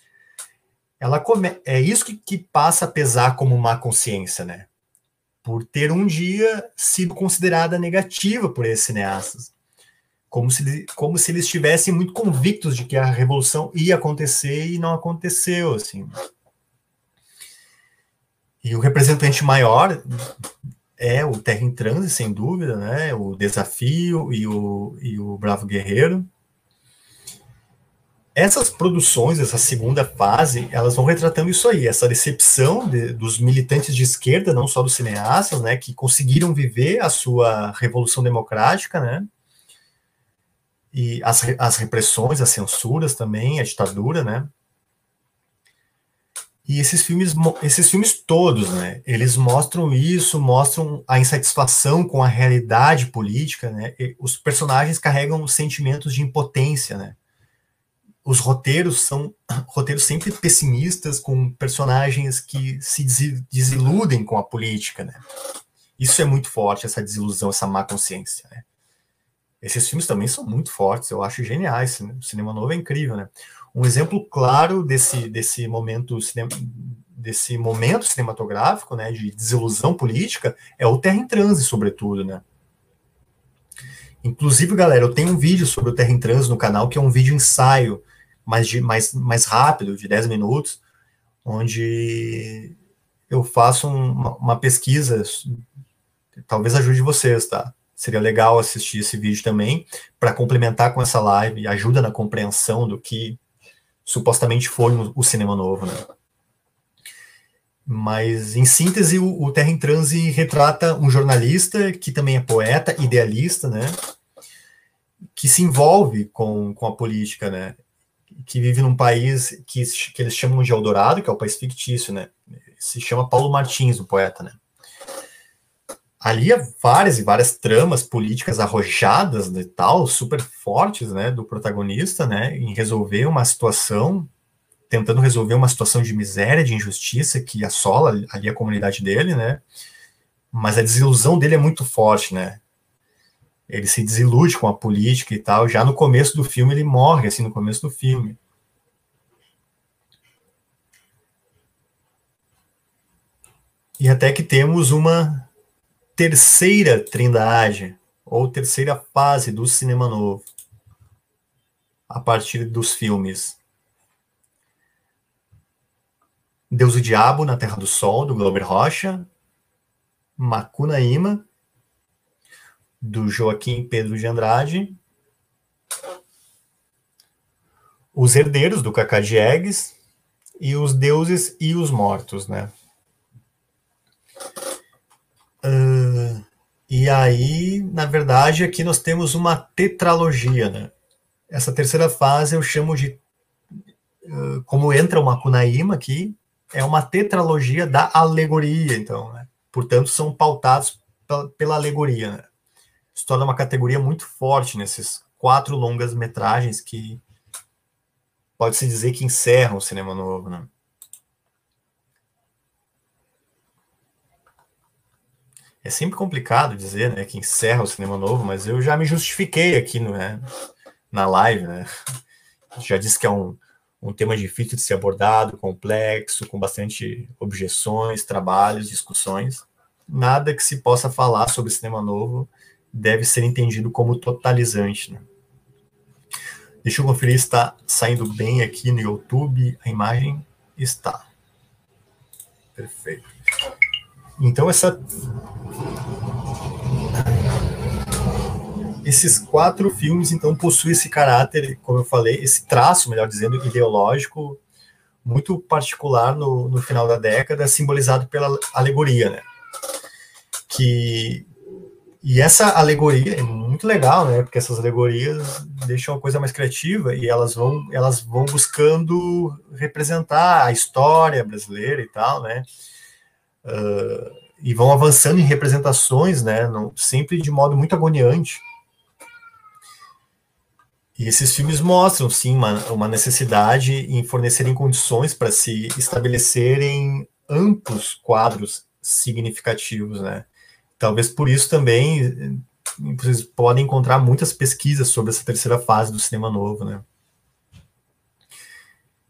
ela come, é isso que, que passa a pesar como má consciência, né? por ter um dia sido considerada negativa por esses cineastas. Como se, como se eles estivessem muito convictos de que a revolução ia acontecer e não aconteceu, assim. E o representante maior é o Terra em Transe, sem dúvida, né? O Desafio e o, e o Bravo Guerreiro essas produções, essa segunda fase, elas vão retratando isso aí, essa decepção de, dos militantes de esquerda, não só dos cineastas, né, que conseguiram viver a sua revolução democrática, né, e as, as repressões, as censuras também, a ditadura, né, e esses filmes, esses filmes todos, né, eles mostram isso, mostram a insatisfação com a realidade política, né, os personagens carregam sentimentos de impotência, né, os roteiros são roteiros sempre pessimistas, com personagens que se desiludem com a política, né? Isso é muito forte, essa desilusão, essa má consciência, né? Esses filmes também são muito fortes, eu acho geniais. O cinema novo é incrível, né? Um exemplo claro desse, desse momento desse momento cinematográfico, né, de desilusão política, é o Terra em Transe, sobretudo, né? Inclusive, galera, eu tenho um vídeo sobre o Terra em Transe no canal, que é um vídeo ensaio mais, de, mais, mais rápido, de 10 minutos, onde eu faço uma, uma pesquisa, talvez ajude vocês, tá? Seria legal assistir esse vídeo também, para complementar com essa live, ajuda na compreensão do que supostamente foi o cinema novo, né? Mas, em síntese, o, o Terra em Transe retrata um jornalista que também é poeta, idealista, né? Que se envolve com, com a política, né? que vive num país que, que eles chamam de Eldorado, que é o país fictício, né? Se chama Paulo Martins, o poeta, né? Ali há várias e várias tramas políticas arrojadas e tal, super fortes, né, do protagonista, né, em resolver uma situação, tentando resolver uma situação de miséria, de injustiça que assola ali a comunidade dele, né? Mas a desilusão dele é muito forte, né? ele se desilude com a política e tal. Já no começo do filme, ele morre, assim, no começo do filme. E até que temos uma terceira trindade, ou terceira fase do cinema novo, a partir dos filmes Deus e o Diabo na Terra do Sol, do Glauber Rocha, Macunaíma, do Joaquim Pedro de Andrade, Os Herdeiros, do Cacá Diegues, e Os Deuses e os Mortos, né? Uh, e aí, na verdade, aqui nós temos uma tetralogia, né? Essa terceira fase eu chamo de, uh, como entra uma Kunaíma aqui, é uma tetralogia da alegoria, então, né? Portanto, são pautados pela, alegoria, né? Isso torna uma categoria muito forte nesses quatro longas metragens que pode-se dizer que encerram o cinema novo, né? É sempre complicado dizer, né, que encerra o cinema novo, mas eu já me justifiquei aqui né, na live, né? Já disse que é um, um tema difícil de ser abordado, complexo, com bastante objeções, trabalhos, discussões. Nada que se possa falar sobre cinema novo deve ser entendido como totalizante, né? Deixa eu conferir se está saindo bem aqui no YouTube. A imagem está. Perfeito. Então, essa esses quatro filmes, então, possuem esse caráter, como eu falei, esse traço, melhor dizendo, ideológico muito particular no, no final da década, simbolizado pela alegoria, né? Que, e essa alegoria é muito legal, né? Porque essas alegorias deixam a coisa mais criativa e elas vão, elas vão buscando representar a história brasileira e tal, né? Uh, e vão avançando em representações, né, no, sempre de modo muito agoniante. E esses filmes mostram, sim, uma, uma necessidade em fornecerem condições para se estabelecerem amplos quadros significativos, né? Talvez por isso também vocês podem encontrar muitas pesquisas sobre essa terceira fase do cinema novo, né?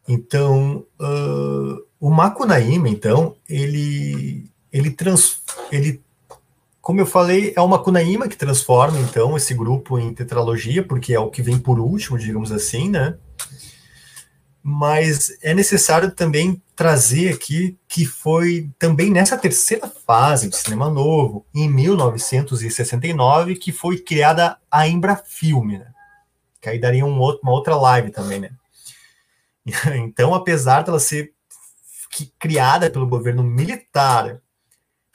Então, uh, o Makunaíma, então, ele ele, trans, ele como eu falei, é uma Kunaíma que transforma, então, esse grupo em tetralogia, porque é o que vem por último, digamos assim, né? Mas é necessário também trazer aqui que foi também nessa terceira fase do cinema novo, em 1969, que foi criada a Embrafilme, né? Que aí daria um outro, uma outra live também, né? Então, apesar dela ser criada pelo governo militar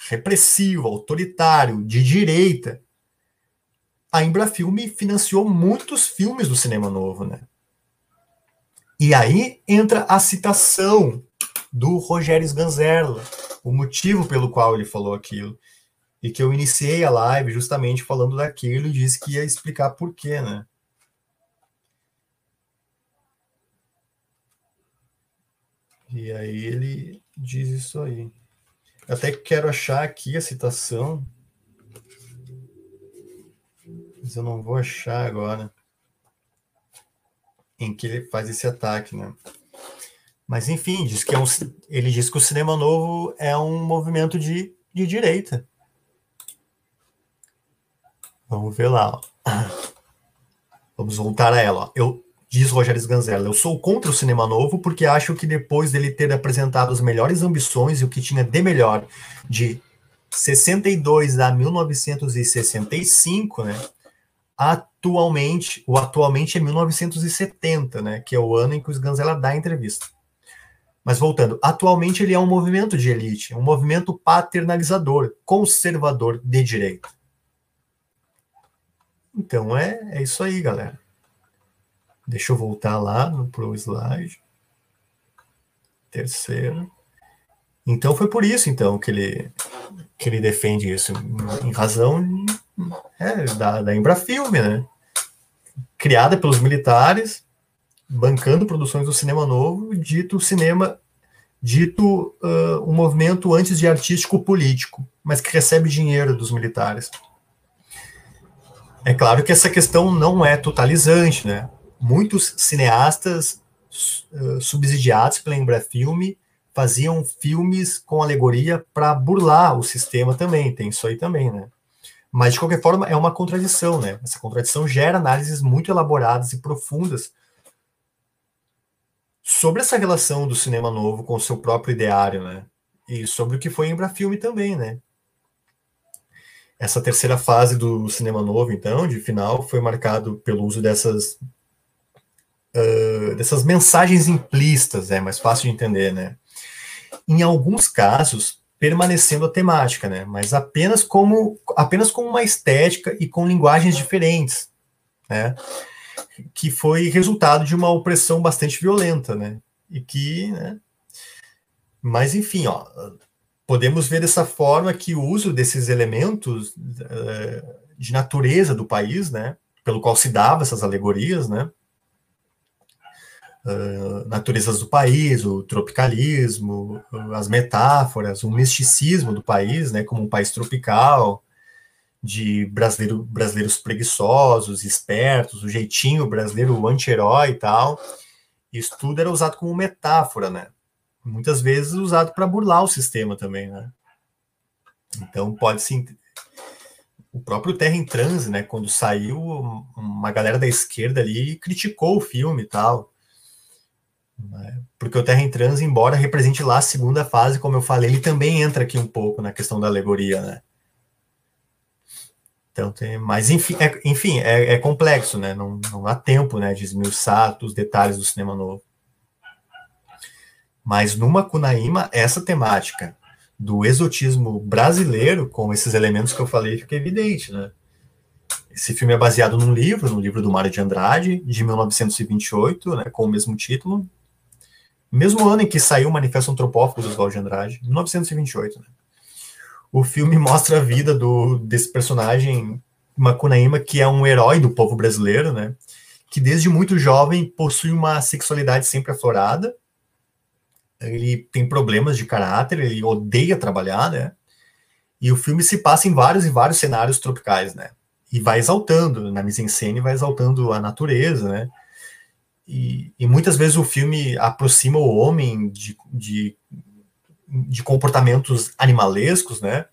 repressivo, autoritário, de direita, a Embrafilme financiou muitos filmes do cinema novo, né? E aí entra a citação do Rogério Sganzerla, o motivo pelo qual ele falou aquilo. E que eu iniciei a live justamente falando daquilo e disse que ia explicar por quê, né? E aí ele diz isso aí. Até quero achar aqui a citação. Mas eu não vou achar agora. Em que ele faz esse ataque, né? Mas enfim, diz que é um, ele diz que o cinema novo é um movimento de, de direita. Vamos ver lá. Ó. Vamos voltar a ela. Ó. Eu, Diz Rogério Sganzella, eu sou contra o cinema novo porque acho que depois dele ter apresentado as melhores ambições e o que tinha de melhor de 62 a 1965, né? Atualmente, o atualmente é 1970, né? Que é o ano em que o Sganzella dá a entrevista. Mas voltando, atualmente ele é um movimento de elite, um movimento paternalizador, conservador de direita. Então é, é isso aí, galera. Deixa eu voltar lá no Pro Slide. Terceiro. Então foi por isso então que ele que ele defende isso em razão é, da, da Embrafilme, né? Criada pelos militares, bancando produções do cinema novo, dito cinema, dito uh, um movimento antes de artístico político, mas que recebe dinheiro dos militares. É claro que essa questão não é totalizante, né? Muitos cineastas uh, subsidiados pela Embrafilme faziam filmes com alegoria para burlar o sistema também, tem isso aí também, né? Mas, de qualquer forma, é uma contradição, né? Essa contradição gera análises muito elaboradas e profundas sobre essa relação do cinema novo com o seu próprio ideário, né? E sobre o que foi Embrafilme também, né? Essa terceira fase do cinema novo, então, de final, foi marcado pelo uso dessas uh, dessas mensagens implícitas, é mais fácil de entender, né? Em alguns casos, permanecendo a temática, né? Mas apenas como apenas com uma estética e com linguagens diferentes, né? Que foi resultado de uma opressão bastante violenta, né? E que, né? Mas enfim, ó, podemos ver dessa forma que o uso desses elementos uh, de natureza do país, né? Pelo qual se dava essas alegorias, né? Naturezas do país, o tropicalismo, as metáforas, o misticismo do país, né, como um país tropical, de brasileiro, brasileiros preguiçosos, espertos, o jeitinho brasileiro anti-herói e tal. Isso tudo era usado como metáfora, né? Muitas vezes usado para burlar o sistema também, né? Então pode se o próprio Terra em Transe, né, quando saiu, uma galera da esquerda ali criticou o filme e tal. Né? Porque o Terra em Trans, embora represente lá a segunda fase, como eu falei, ele também entra aqui um pouco na questão da alegoria, né? Então tem, mas enfim, é, enfim, é, é complexo, né? Não, não há tempo, né, de esmiuçar os detalhes do cinema novo. Mas numa Kunaíma, essa temática do exotismo brasileiro, com esses elementos que eu falei, fica evidente, né? Esse filme é baseado num livro, no livro do Mário de Andrade, de 1928, né, com o mesmo título, mesmo ano em que saiu o Manifesto Antropófago do Oswald de Andrade, 1928. Né? O filme mostra a vida do, desse personagem Macunaíma, que é um herói do povo brasileiro, né? que desde muito jovem possui uma sexualidade sempre aflorada, ele tem problemas de caráter, ele odeia trabalhar, né? E o filme se passa em vários e vários cenários tropicais, né? E vai exaltando, na mise-en-scène, vai exaltando a natureza, né? E, e, muitas vezes o filme aproxima o homem de, de, de comportamentos animalescos, né?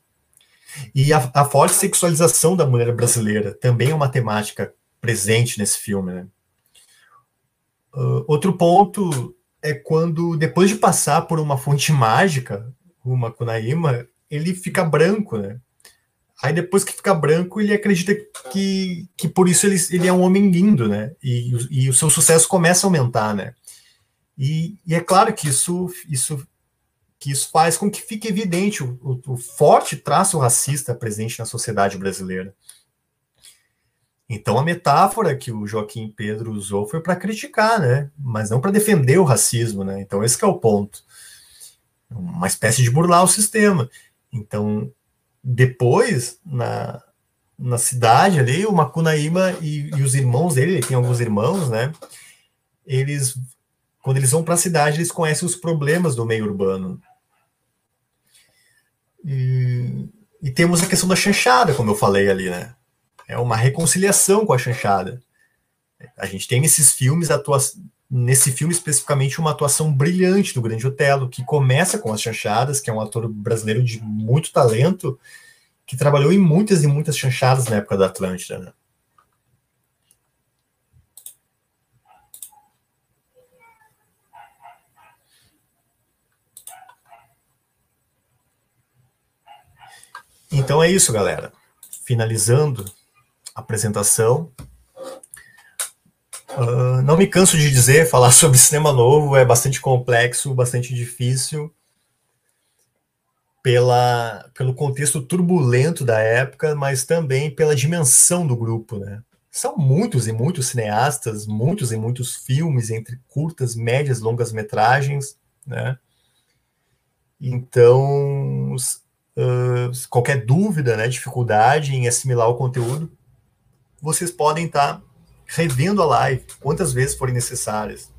E a, a, forte sexualização da mulher brasileira também é uma temática presente nesse filme, né? Uh, outro ponto é quando, depois de passar por uma fonte mágica, uma Kunaíma, ele fica branco, né? Aí depois que fica branco, ele acredita que, que por isso ele, ele é um homem lindo, né? E, e o seu sucesso começa a aumentar, né? E, e, é claro que isso, isso, que isso faz com que fique evidente o, o, o forte traço racista presente na sociedade brasileira. Então a metáfora que o Joaquim Pedro usou foi para criticar, né? Mas não para defender o racismo, né? Então esse é o ponto. Uma espécie de burlar o sistema. Então depois, na, na cidade ali, o Macunaíma e, e, os irmãos dele, ele tem alguns irmãos, né? Eles, quando eles vão para a cidade, eles conhecem os problemas do meio urbano. E, e, temos a questão da chanchada, como eu falei ali, né? É uma reconciliação com a chanchada. A gente tem nesses filmes atuação nesse filme especificamente uma atuação brilhante do Grande Otelo, que começa com as chanchadas, que é um ator brasileiro de muito talento, que trabalhou em muitas e muitas chanchadas na época da Atlântida. Né? Então é isso, galera. Finalizando a apresentação, Uh, não me canso de dizer, falar sobre cinema novo é bastante complexo, bastante difícil, pela, pelo contexto turbulento da época, mas também pela dimensão do grupo, né? São muitos e muitos cineastas, muitos e muitos filmes, entre curtas, médias, longas metragens, né? Então, uh, qualquer dúvida, né, dificuldade em assimilar o conteúdo, vocês podem estar tá revendo a live quantas vezes forem necessárias.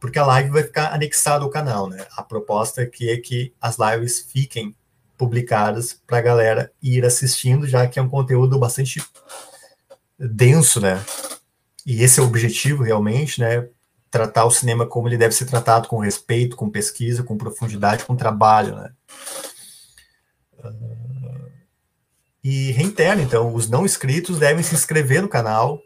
Porque a live vai ficar anexada ao canal, né? A proposta aqui é que as lives fiquem publicadas para a galera ir assistindo, já que é um conteúdo bastante denso, né? E esse é o objetivo realmente, né? Tratar o cinema como ele deve ser tratado, com respeito, com pesquisa, com profundidade, com trabalho, né? Uh, e reitero, então, os não inscritos devem se inscrever no canal,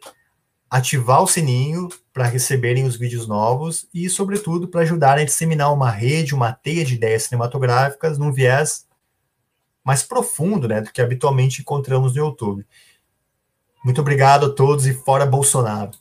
ativar o sininho para receberem os vídeos novos e, sobretudo, para ajudar a disseminar uma rede, uma teia de ideias cinematográficas num viés mais profundo né, do que habitualmente encontramos no YouTube. Muito obrigado a todos e fora Bolsonaro.